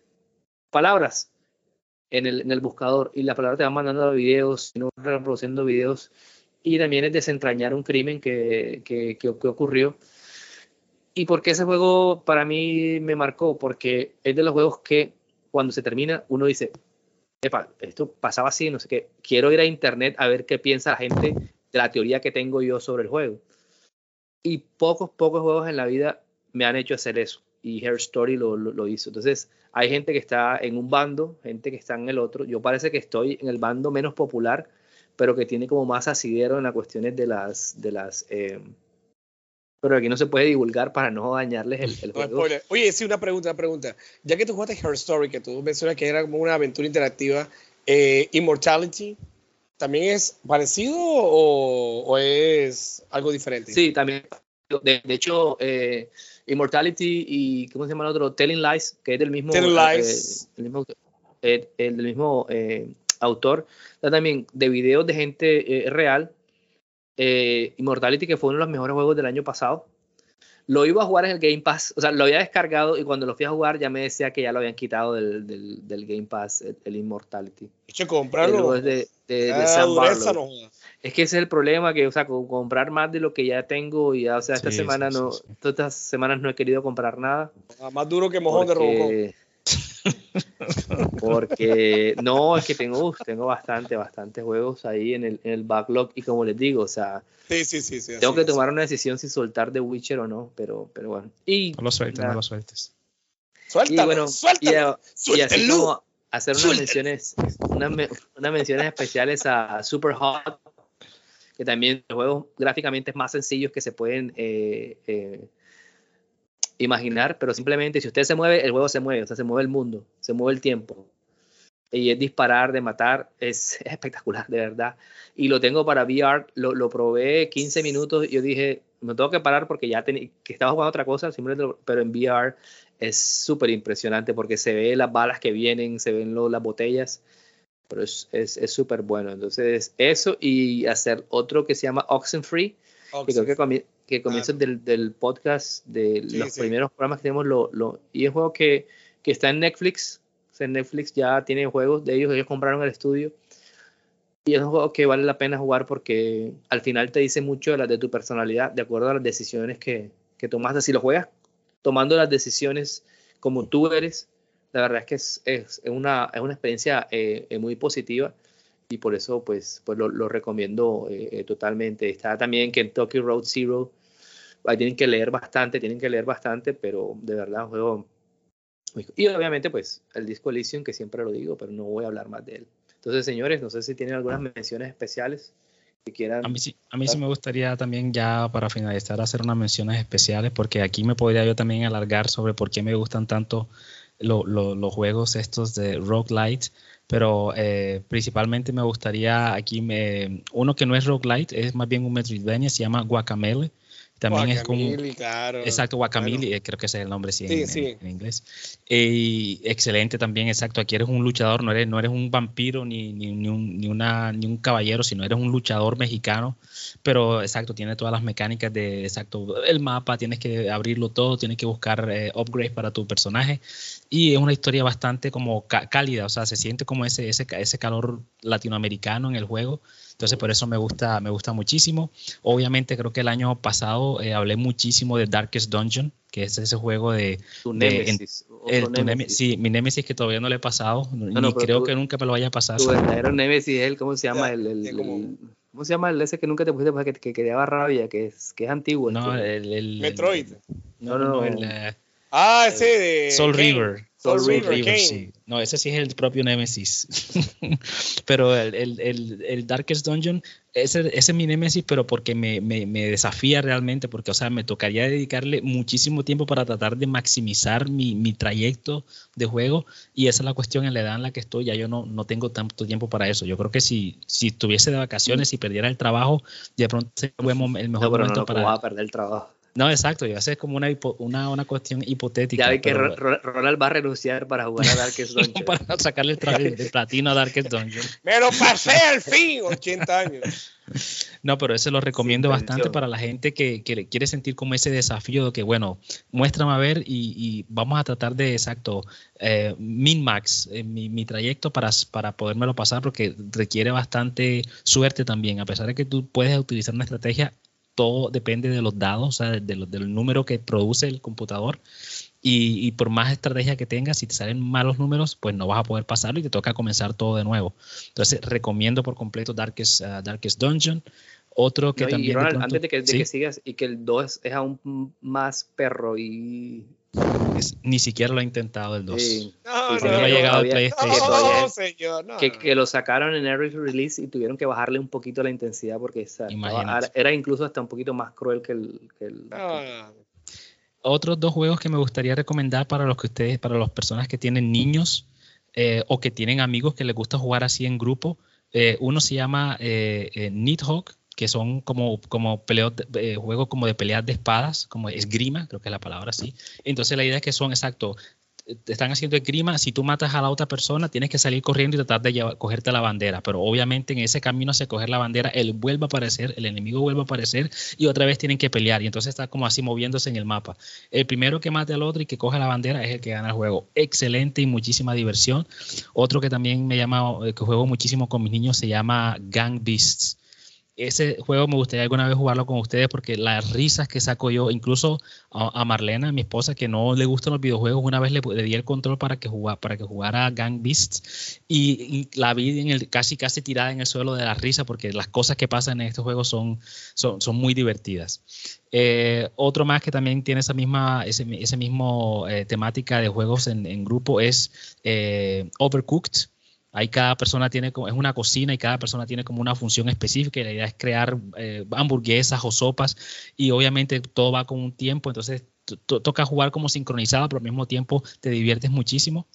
palabras en el, en el buscador y la palabra te va mandando videos, y no reproduciendo videos y también es desentrañar un crimen que, que, que, que ocurrió. ¿Y por qué ese juego para mí me marcó? Porque es de los juegos que cuando se termina uno dice, Esto pasaba así, no sé qué, quiero ir a internet a ver qué piensa la gente de la teoría que tengo yo sobre el juego. Y pocos, pocos juegos en la vida me han hecho hacer eso. Y Hair Story lo, lo, lo, hizo. Entonces, hay gente que está en un bando, gente que está en el otro. Yo parece que estoy en el bando menos popular, pero que tiene como más asidero en las cuestiones de las... De las eh, pero aquí no se puede divulgar para no dañarles el, el No, juego. spoiler. Oye, sí, una pregunta, una pregunta. Ya que tú jugaste Her Story, que tú mencionas que era como una aventura interactiva, eh, Immortality, ¿también es parecido o, o es algo diferente? Sí, también. De, de hecho, eh, Immortality y, ¿cómo se llama el otro? Telling Lies, que es del mismo, Telling eh, Lies. el mismo, el mismo autor, también de videos de gente real. Eh, Immortality, que fue uno de los mejores juegos del año pasado. Lo iba a jugar en el Game Pass, o sea, lo había descargado y cuando lo fui a jugar ya me decía que ya lo habían quitado del, del, del Game Pass, el, el Immortality. El comprarlo. es de, de, de ah, Barlow. no. Es que ese es el problema, que, o sea, con comprar más de lo que ya tengo, y ya, o sea, esta Sí, semana sí, no, sí, sí. todas estas semanas no he querido comprar nada. Ah, Más duro que mojón de Robocop. Porque, no, es que tengo, uf, tengo bastante, bastantes juegos ahí en el, en el backlog, y como les digo, o sea, Sí, sí, sí. sí tengo así que es. tomar una decisión si soltar The Witcher o no, pero, pero bueno. Y, No lo sueltes, nada. no lo sueltes. Suéltalo, y bueno, y, suéltalo. a- y así como hacer unas Suéltalo. menciones, unas, unas menciones especiales a Super Hot, que también el juego gráficamente es más sencillos que se pueden eh, eh, imaginar, pero simplemente si usted se mueve, el juego se mueve, o sea, se mueve el mundo, se mueve el tiempo. Y es disparar, de matar, es, es espectacular, de verdad. Y lo tengo para VR, lo, lo probé 15 minutos y yo dije, me tengo que parar porque ya tenía, que estaba jugando otra cosa, simplemente pero en VR es súper impresionante porque se ve las balas que vienen, se ven lo- las botellas, pero es es- es súper bueno. Entonces, eso y hacer otro que se llama Oxenfree, que creo que, que comienza del, del podcast, de Sí, los sí. primeros programas que tenemos, lo, lo, y es un juego que, que está en Netflix. O sea, Netflix ya tiene juegos de ellos, ellos compraron el estudio. Y es un juego que vale la pena jugar porque al final te dice mucho de, la, de tu personalidad, de acuerdo a las decisiones que, que tomaste. Si lo juegas tomando las decisiones como tú eres, la verdad es que es, es, es una, es una experiencia eh, eh, muy positiva y por eso pues, pues lo, lo recomiendo eh, eh, totalmente. Está también Kentucky Road Zero. Ahí tienen que leer bastante, tienen que leer bastante, pero de verdad un juego... Y obviamente pues el disco Elysium, que siempre lo digo, pero no voy a hablar más de él. Entonces, señores, no sé si tienen algunas menciones especiales que quieran. A mí, sí, a mí sí me gustaría también ya para finalizar hacer unas menciones especiales porque aquí me podría yo también alargar sobre por qué me gustan tanto lo- lo- los juegos estos de roguelite, pero eh, principalmente me gustaría aquí me, uno que no es roguelite, es más bien un Metroidvania, se llama Guacamele. También es como claro. Exacto, Guacamole, Bueno, eh, creo que ese es el nombre sí, Sí, en, sí. en- inglés. Eh, y excelente también, exacto. Aquí eres un luchador, no eres, no eres un vampiro ni, ni, ni un, ni, una, ni un caballero, sino eres un luchador mexicano. Pero exacto, tiene todas las mecánicas de exacto el mapa, tienes que abrirlo todo, tienes que buscar eh, upgrades para tu personaje. Y es una historia bastante como cá- cálida, o sea, se siente como ese, ese, ese calor latinoamericano en el juego. Entonces, por eso me gusta, me gusta muchísimo. Obviamente, creo que el año pasado eh, hablé muchísimo de Darkest Dungeon, que es ese juego de. tu de- Nemesis. otro el- tu Nemesis. Sí, mi Nemesis que todavía no le he pasado, ni no, creo tú- que nunca me lo vaya a pasar. Tu verdadero Nemesis es el, ¿cómo se llama? Ya, El, el- ¿Cómo se llama el ese que nunca te pusiste que, que, que te daba rabia, que es, que es antiguo? No, el, el- Metroid. No, No, no, no. el eh, Ah, ese de. Soul Kane. River. Soul, Soul River, sí. No, ese sí es el propio Nemesis. pero el, el, el, el Darkest Dungeon, ese, ese es mi Nemesis, pero porque me, me, me desafía realmente, porque, o sea, me tocaría dedicarle muchísimo tiempo para tratar de maximizar mi, mi trayecto de juego, y esa es la cuestión en la edad en la que estoy, ya yo no, no tengo tanto tiempo para eso. Yo creo que si, si estuviese de vacaciones, si perdiera el trabajo, de pronto sería el mejor no, pero no, momento no, para... ¿cómo vas a perder el trabajo? No, exacto, yo es como una, hipo- una, una cuestión hipotética. Ya ve que pero- Ro- Ro- Ronald va a renunciar para jugar a Darkest Dungeon. para sacarle el, el platino a Darkest Dungeon. Me lo pasé al fin, 80 años. No, pero ese lo recomiendo Sin bastante para la gente que, que quiere sentir como ese desafío de que, bueno, muéstrame a ver y, y vamos a tratar de, exacto, eh, min-max eh, mi, mi trayecto para, para podérmelo pasar porque requiere bastante suerte también. A pesar de que tú puedes utilizar una estrategia, todo depende de los dados, o sea, de lo- del número que produce el computador. Y, y por más estrategia que tengas, si te salen malos números, pues no vas a poder pasarlo y te toca comenzar todo de nuevo. Entonces, recomiendo por completo Darkest, ah, Darkest Dungeon. Otro que No, y también. de Ronald, pronto- antes de que, de sí, que sigas, y que el 2 es aún más perro y... es- ni siquiera lo he intentado el 2. Sí. No, ha llegado PlayStation. señor, no. que, que lo sacaron en early release y tuvieron que bajarle un poquito la intensidad porque era incluso hasta un poquito más cruel que el... Que el No, no. Otros dos juegos que me gustaría recomendar para los que ustedes, para las personas que tienen niños eh, o que tienen amigos que les gusta jugar así en grupo. Eh, uno se llama eh, eh, Nidhogg, que son como, como peleos eh, juegos como de peleas de espadas, como esgrima, creo que es la palabra así. Entonces la idea es que son, exacto, te están haciendo esgrima, si tú matas a la otra persona, tienes que salir corriendo y tratar de cogerte la bandera, pero obviamente en ese camino hacia coger la bandera, él vuelve a aparecer, el enemigo vuelve a aparecer y otra vez tienen que pelear y entonces está como así moviéndose en el mapa. El primero que mate al otro y que coge la bandera es el que gana el juego. Excelente y muchísima diversión. Otro que también me llama, eh, que juego muchísimo con mis niños, se llama Gang Beasts ese juego me gustaría alguna vez jugarlo con ustedes porque las risas que saco yo, incluso a, a Marlena, mi esposa, que no le gustan los videojuegos, una vez le, le di el control para que jugara, para que jugara Gang Beasts y, la vi en el, casi casi tirada en el suelo de la risa porque las cosas que pasan en estos juegos son, son, muy divertidas. Eh, otro más que también tiene esa misma ese, ese mismo eh, temática de juegos en, en grupo es eh, Overcooked. Ahí cada persona tiene es una cocina y cada persona tiene como una función específica y la idea es crear eh, hamburguesas o sopas y obviamente todo va con un tiempo, entonces to- toca jugar como sincronizado, pero al mismo tiempo te diviertes muchísimo.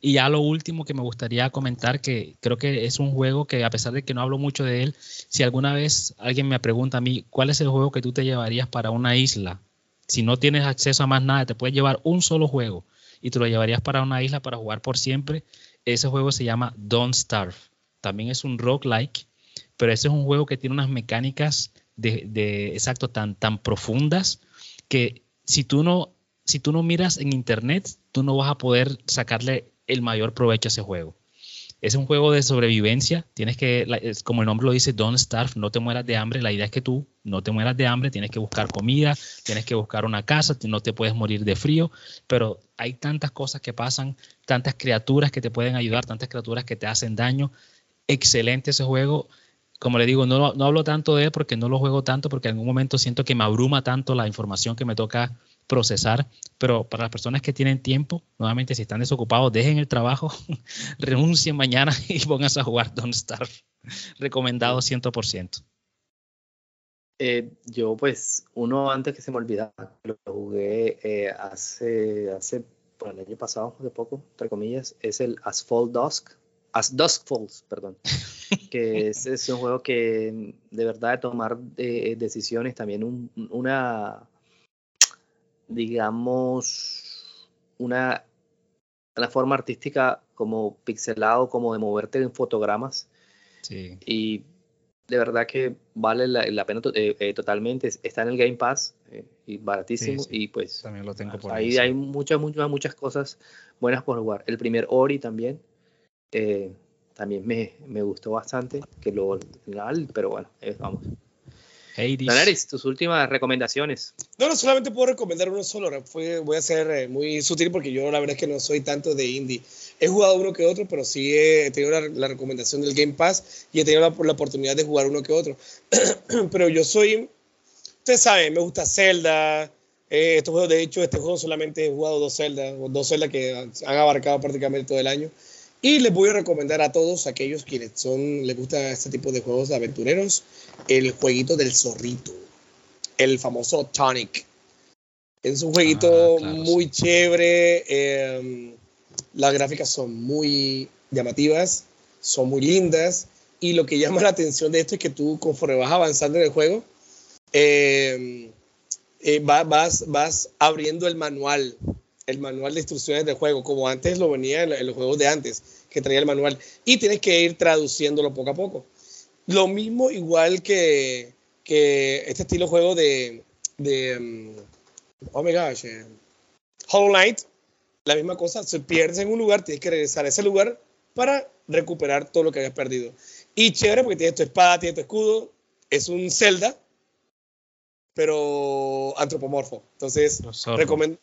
Y ya lo último que me gustaría comentar, que creo que es un juego que a pesar de que no hablo mucho de él, si alguna vez alguien me pregunta a mí, ¿cuál es el juego que tú te llevarías para una isla? Si no tienes acceso a más nada, te puedes llevar un solo juego y te lo llevarías para una isla para jugar por siempre. Ese juego se llama Don't Starve. También es un roguelike, pero ese es un juego que tiene unas mecánicas de, de exacto tan, tan profundas que si tú no si tú no miras en internet, tú no vas a poder sacarle el mayor provecho a ese juego. Es un juego de sobrevivencia. Tienes que, como el nombre lo dice, don't starve, no te mueras de hambre. La idea es que tú no te mueras de hambre, tienes que buscar comida, tienes que buscar una casa, no te puedes morir de frío, pero hay tantas cosas que pasan, tantas criaturas que te pueden ayudar, tantas criaturas que te hacen daño. Excelente ese juego. Como le digo, no, no hablo tanto de él porque no lo juego tanto, porque en algún momento siento que me abruma tanto la información que me toca procesar, pero para las personas que tienen tiempo, nuevamente si están desocupados, dejen el trabajo, renuncien mañana y pónganse a jugar Don't Starve. Recomendado 100%. Eh, yo pues, uno antes que se me olvidaba, lo jugué eh, hace, hace, bueno, el año pasado, de poco, entre comillas, es el Asphalt Dusk, As Dusk Falls, perdón, que es, es un juego que de verdad de tomar eh, decisiones, también un- una, digamos, una, una forma artística como pixelado, como de moverte en fotogramas Sí. y de verdad que vale la, la pena to- eh, eh, totalmente. Es- Está en el Game Pass eh, y baratísimo. Sí, sí. Y pues También lo tengo por ahí sí. hay muchas, muchas, muchas cosas buenas por jugar. El primer Ori también. eh, también me, me gustó bastante. Que lo final, pero bueno, vamos. Hades. Daenerys, tus últimas recomendaciones. No, no, solamente puedo recomendar uno solo. Fue, voy a ser eh, muy sutil porque yo la verdad es que no soy tanto de indie. He jugado uno que otro, pero sí he tenido la, la recomendación del Game Pass y he tenido la, la oportunidad de jugar uno que otro. pero yo soy, ustedes saben, me gusta Zelda. Eh, estos juegos, de hecho, este juego solamente he jugado dos Zelda, o dos Zelda que han abarcado prácticamente todo el año. Y les voy a recomendar a todos aquellos quienes son, les gusta este tipo de juegos de aventureros, el jueguito del zorrito, el famoso Tonic. Es un jueguito Ah, claro, muy chévere, eh, las gráficas son muy llamativas, son muy lindas, y lo que llama la atención de esto es que tú conforme vas avanzando en el juego, eh, eh, vas, vas abriendo el manual, el manual de instrucciones del juego, como antes lo venía en, los juegos de antes, que traía el manual, y tienes que ir traduciéndolo poco a poco. Lo mismo igual que, que este estilo de juego de, de um, oh my gosh, eh, Hollow Knight, la misma cosa, se pierdes en un lugar, tienes que regresar a ese lugar para recuperar todo lo que habías perdido. Y chévere porque tienes tu espada, tienes tu escudo, es un Zelda, pero antropomorfo. Entonces,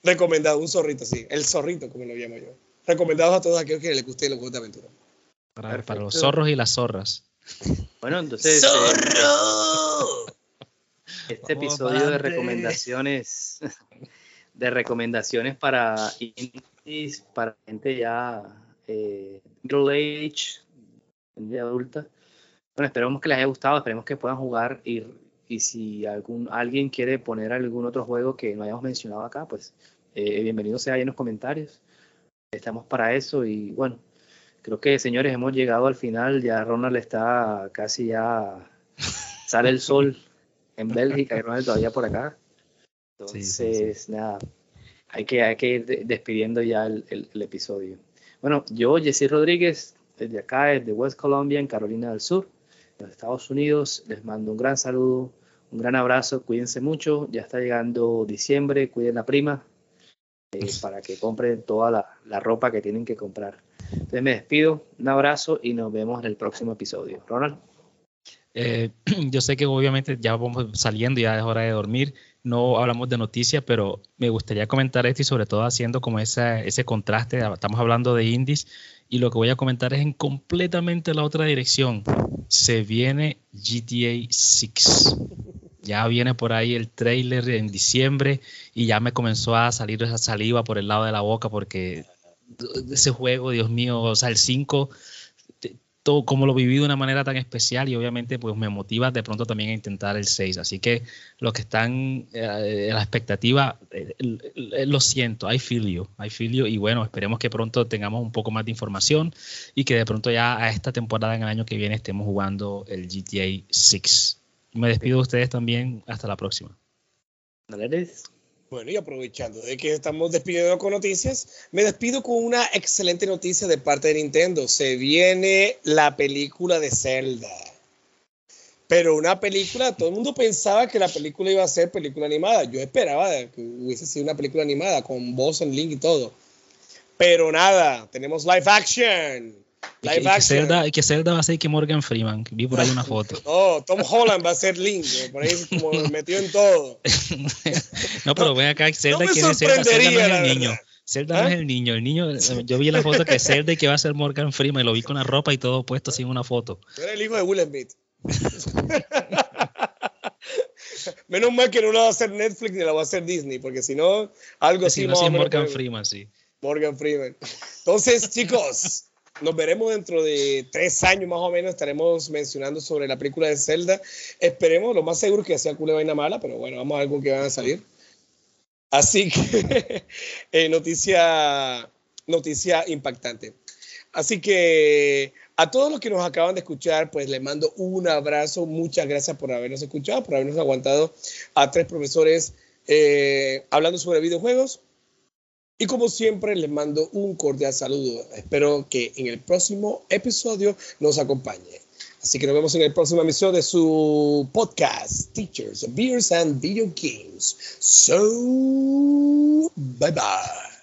recomendado, un zorrito, sí, el zorrito, como lo llamo yo. Recomendados a todos aquellos que les guste los juegos de aventura. Para, para, los zorros y las zorras. Bueno, entonces. ¡Zorro! Eh, este episodio de recomendaciones, de recomendaciones para para gente ya eh, middle age, gente adulta. Bueno, esperemos que les haya gustado, esperemos que puedan jugar y, y si algún, alguien quiere poner algún otro juego que no hayamos mencionado acá, pues eh, bienvenido sea ahí en los comentarios. Estamos para eso y bueno, creo que señores hemos llegado al final, ya Ronald está casi ya, sale el sol en Bélgica y Ronald todavía por acá. Entonces, nada, hay que, hay que ir despidiendo ya el, el, episodio. Bueno, yo, Jesse Rodríguez, desde acá, desde West Colombia, en Carolina del Sur, en los Estados Unidos, les mando un gran saludo, un gran abrazo, cuídense mucho, ya está llegando diciembre, cuiden la prima, eh, para que compren toda la, la, ropa que tienen que comprar. Entonces me despido, un abrazo y nos vemos en el próximo episodio. Ronald. Eh, yo sé que obviamente ya vamos saliendo, ya es hora de dormir no hablamos de noticias, pero me gustaría comentar esto y sobre todo haciendo como ese, ese contraste, estamos hablando de indies y lo que voy a comentar es en completamente la otra dirección. Se viene GTA 6. Ya viene por ahí el trailer en diciembre y ya me comenzó a salir esa saliva por el lado de la boca porque ese juego, Dios mío, o sea, el 5 todo, como lo viví de una manera tan especial y obviamente pues me motiva de pronto también a intentar el 6. Así que los que están eh, la expectativa, eh, lo siento, I feel you, I feel you y bueno, esperemos que pronto tengamos un poco más de información y que de pronto ya a esta temporada en el año que viene estemos jugando el GTA 6. Me despido de ustedes también, hasta la próxima. Bueno, y aprovechando de que estamos despidiendo con noticias, me despido con una excelente noticia de parte de Nintendo. Se viene la película de Zelda. Pero una película, todo el mundo pensaba que la película iba a ser película animada. Yo esperaba que hubiese sido una película animada con voz en link y todo. Pero nada, tenemos live action. Y, que, Zelda, que Zelda va a ser que Morgan Freeman. Vi por ahí una foto. Oh, Tom Holland va a ser Link. Por ahí como metió en todo. no, pero ven acá, Zelda no quiere Zelda, Zelda no es el niño. Zelda no es ¿Ah? el niño, el niño, yo vi la foto que Zelda y que va a ser Morgan Freeman, y lo vi con la ropa y todo puesto así en una foto. Era el hijo de Will Smith. Menos mal que no la va a hacer Netflix ni la va a hacer Disney, porque si no, algo así. Si no, sí, Morgan Freeman, sí. Morgan Freeman. Entonces, chicos, nos veremos dentro de tres años más o menos. Estaremos mencionando sobre la película de Zelda. Esperemos, lo más seguro que sea una vaina mala, pero bueno, vamos a ver con qué van a salir. Así que, eh, noticia, noticia impactante. Así que a todos los que nos acaban de escuchar, pues les mando un abrazo. Muchas gracias por habernos escuchado, por habernos aguantado a tres profesores eh, hablando sobre videojuegos. Y como siempre, les mando un cordial saludo. Espero que en el próximo episodio nos acompañe. Así que nos vemos en el próximo episodio de su podcast, Teachers, Beers and Video Games. So, bye bye.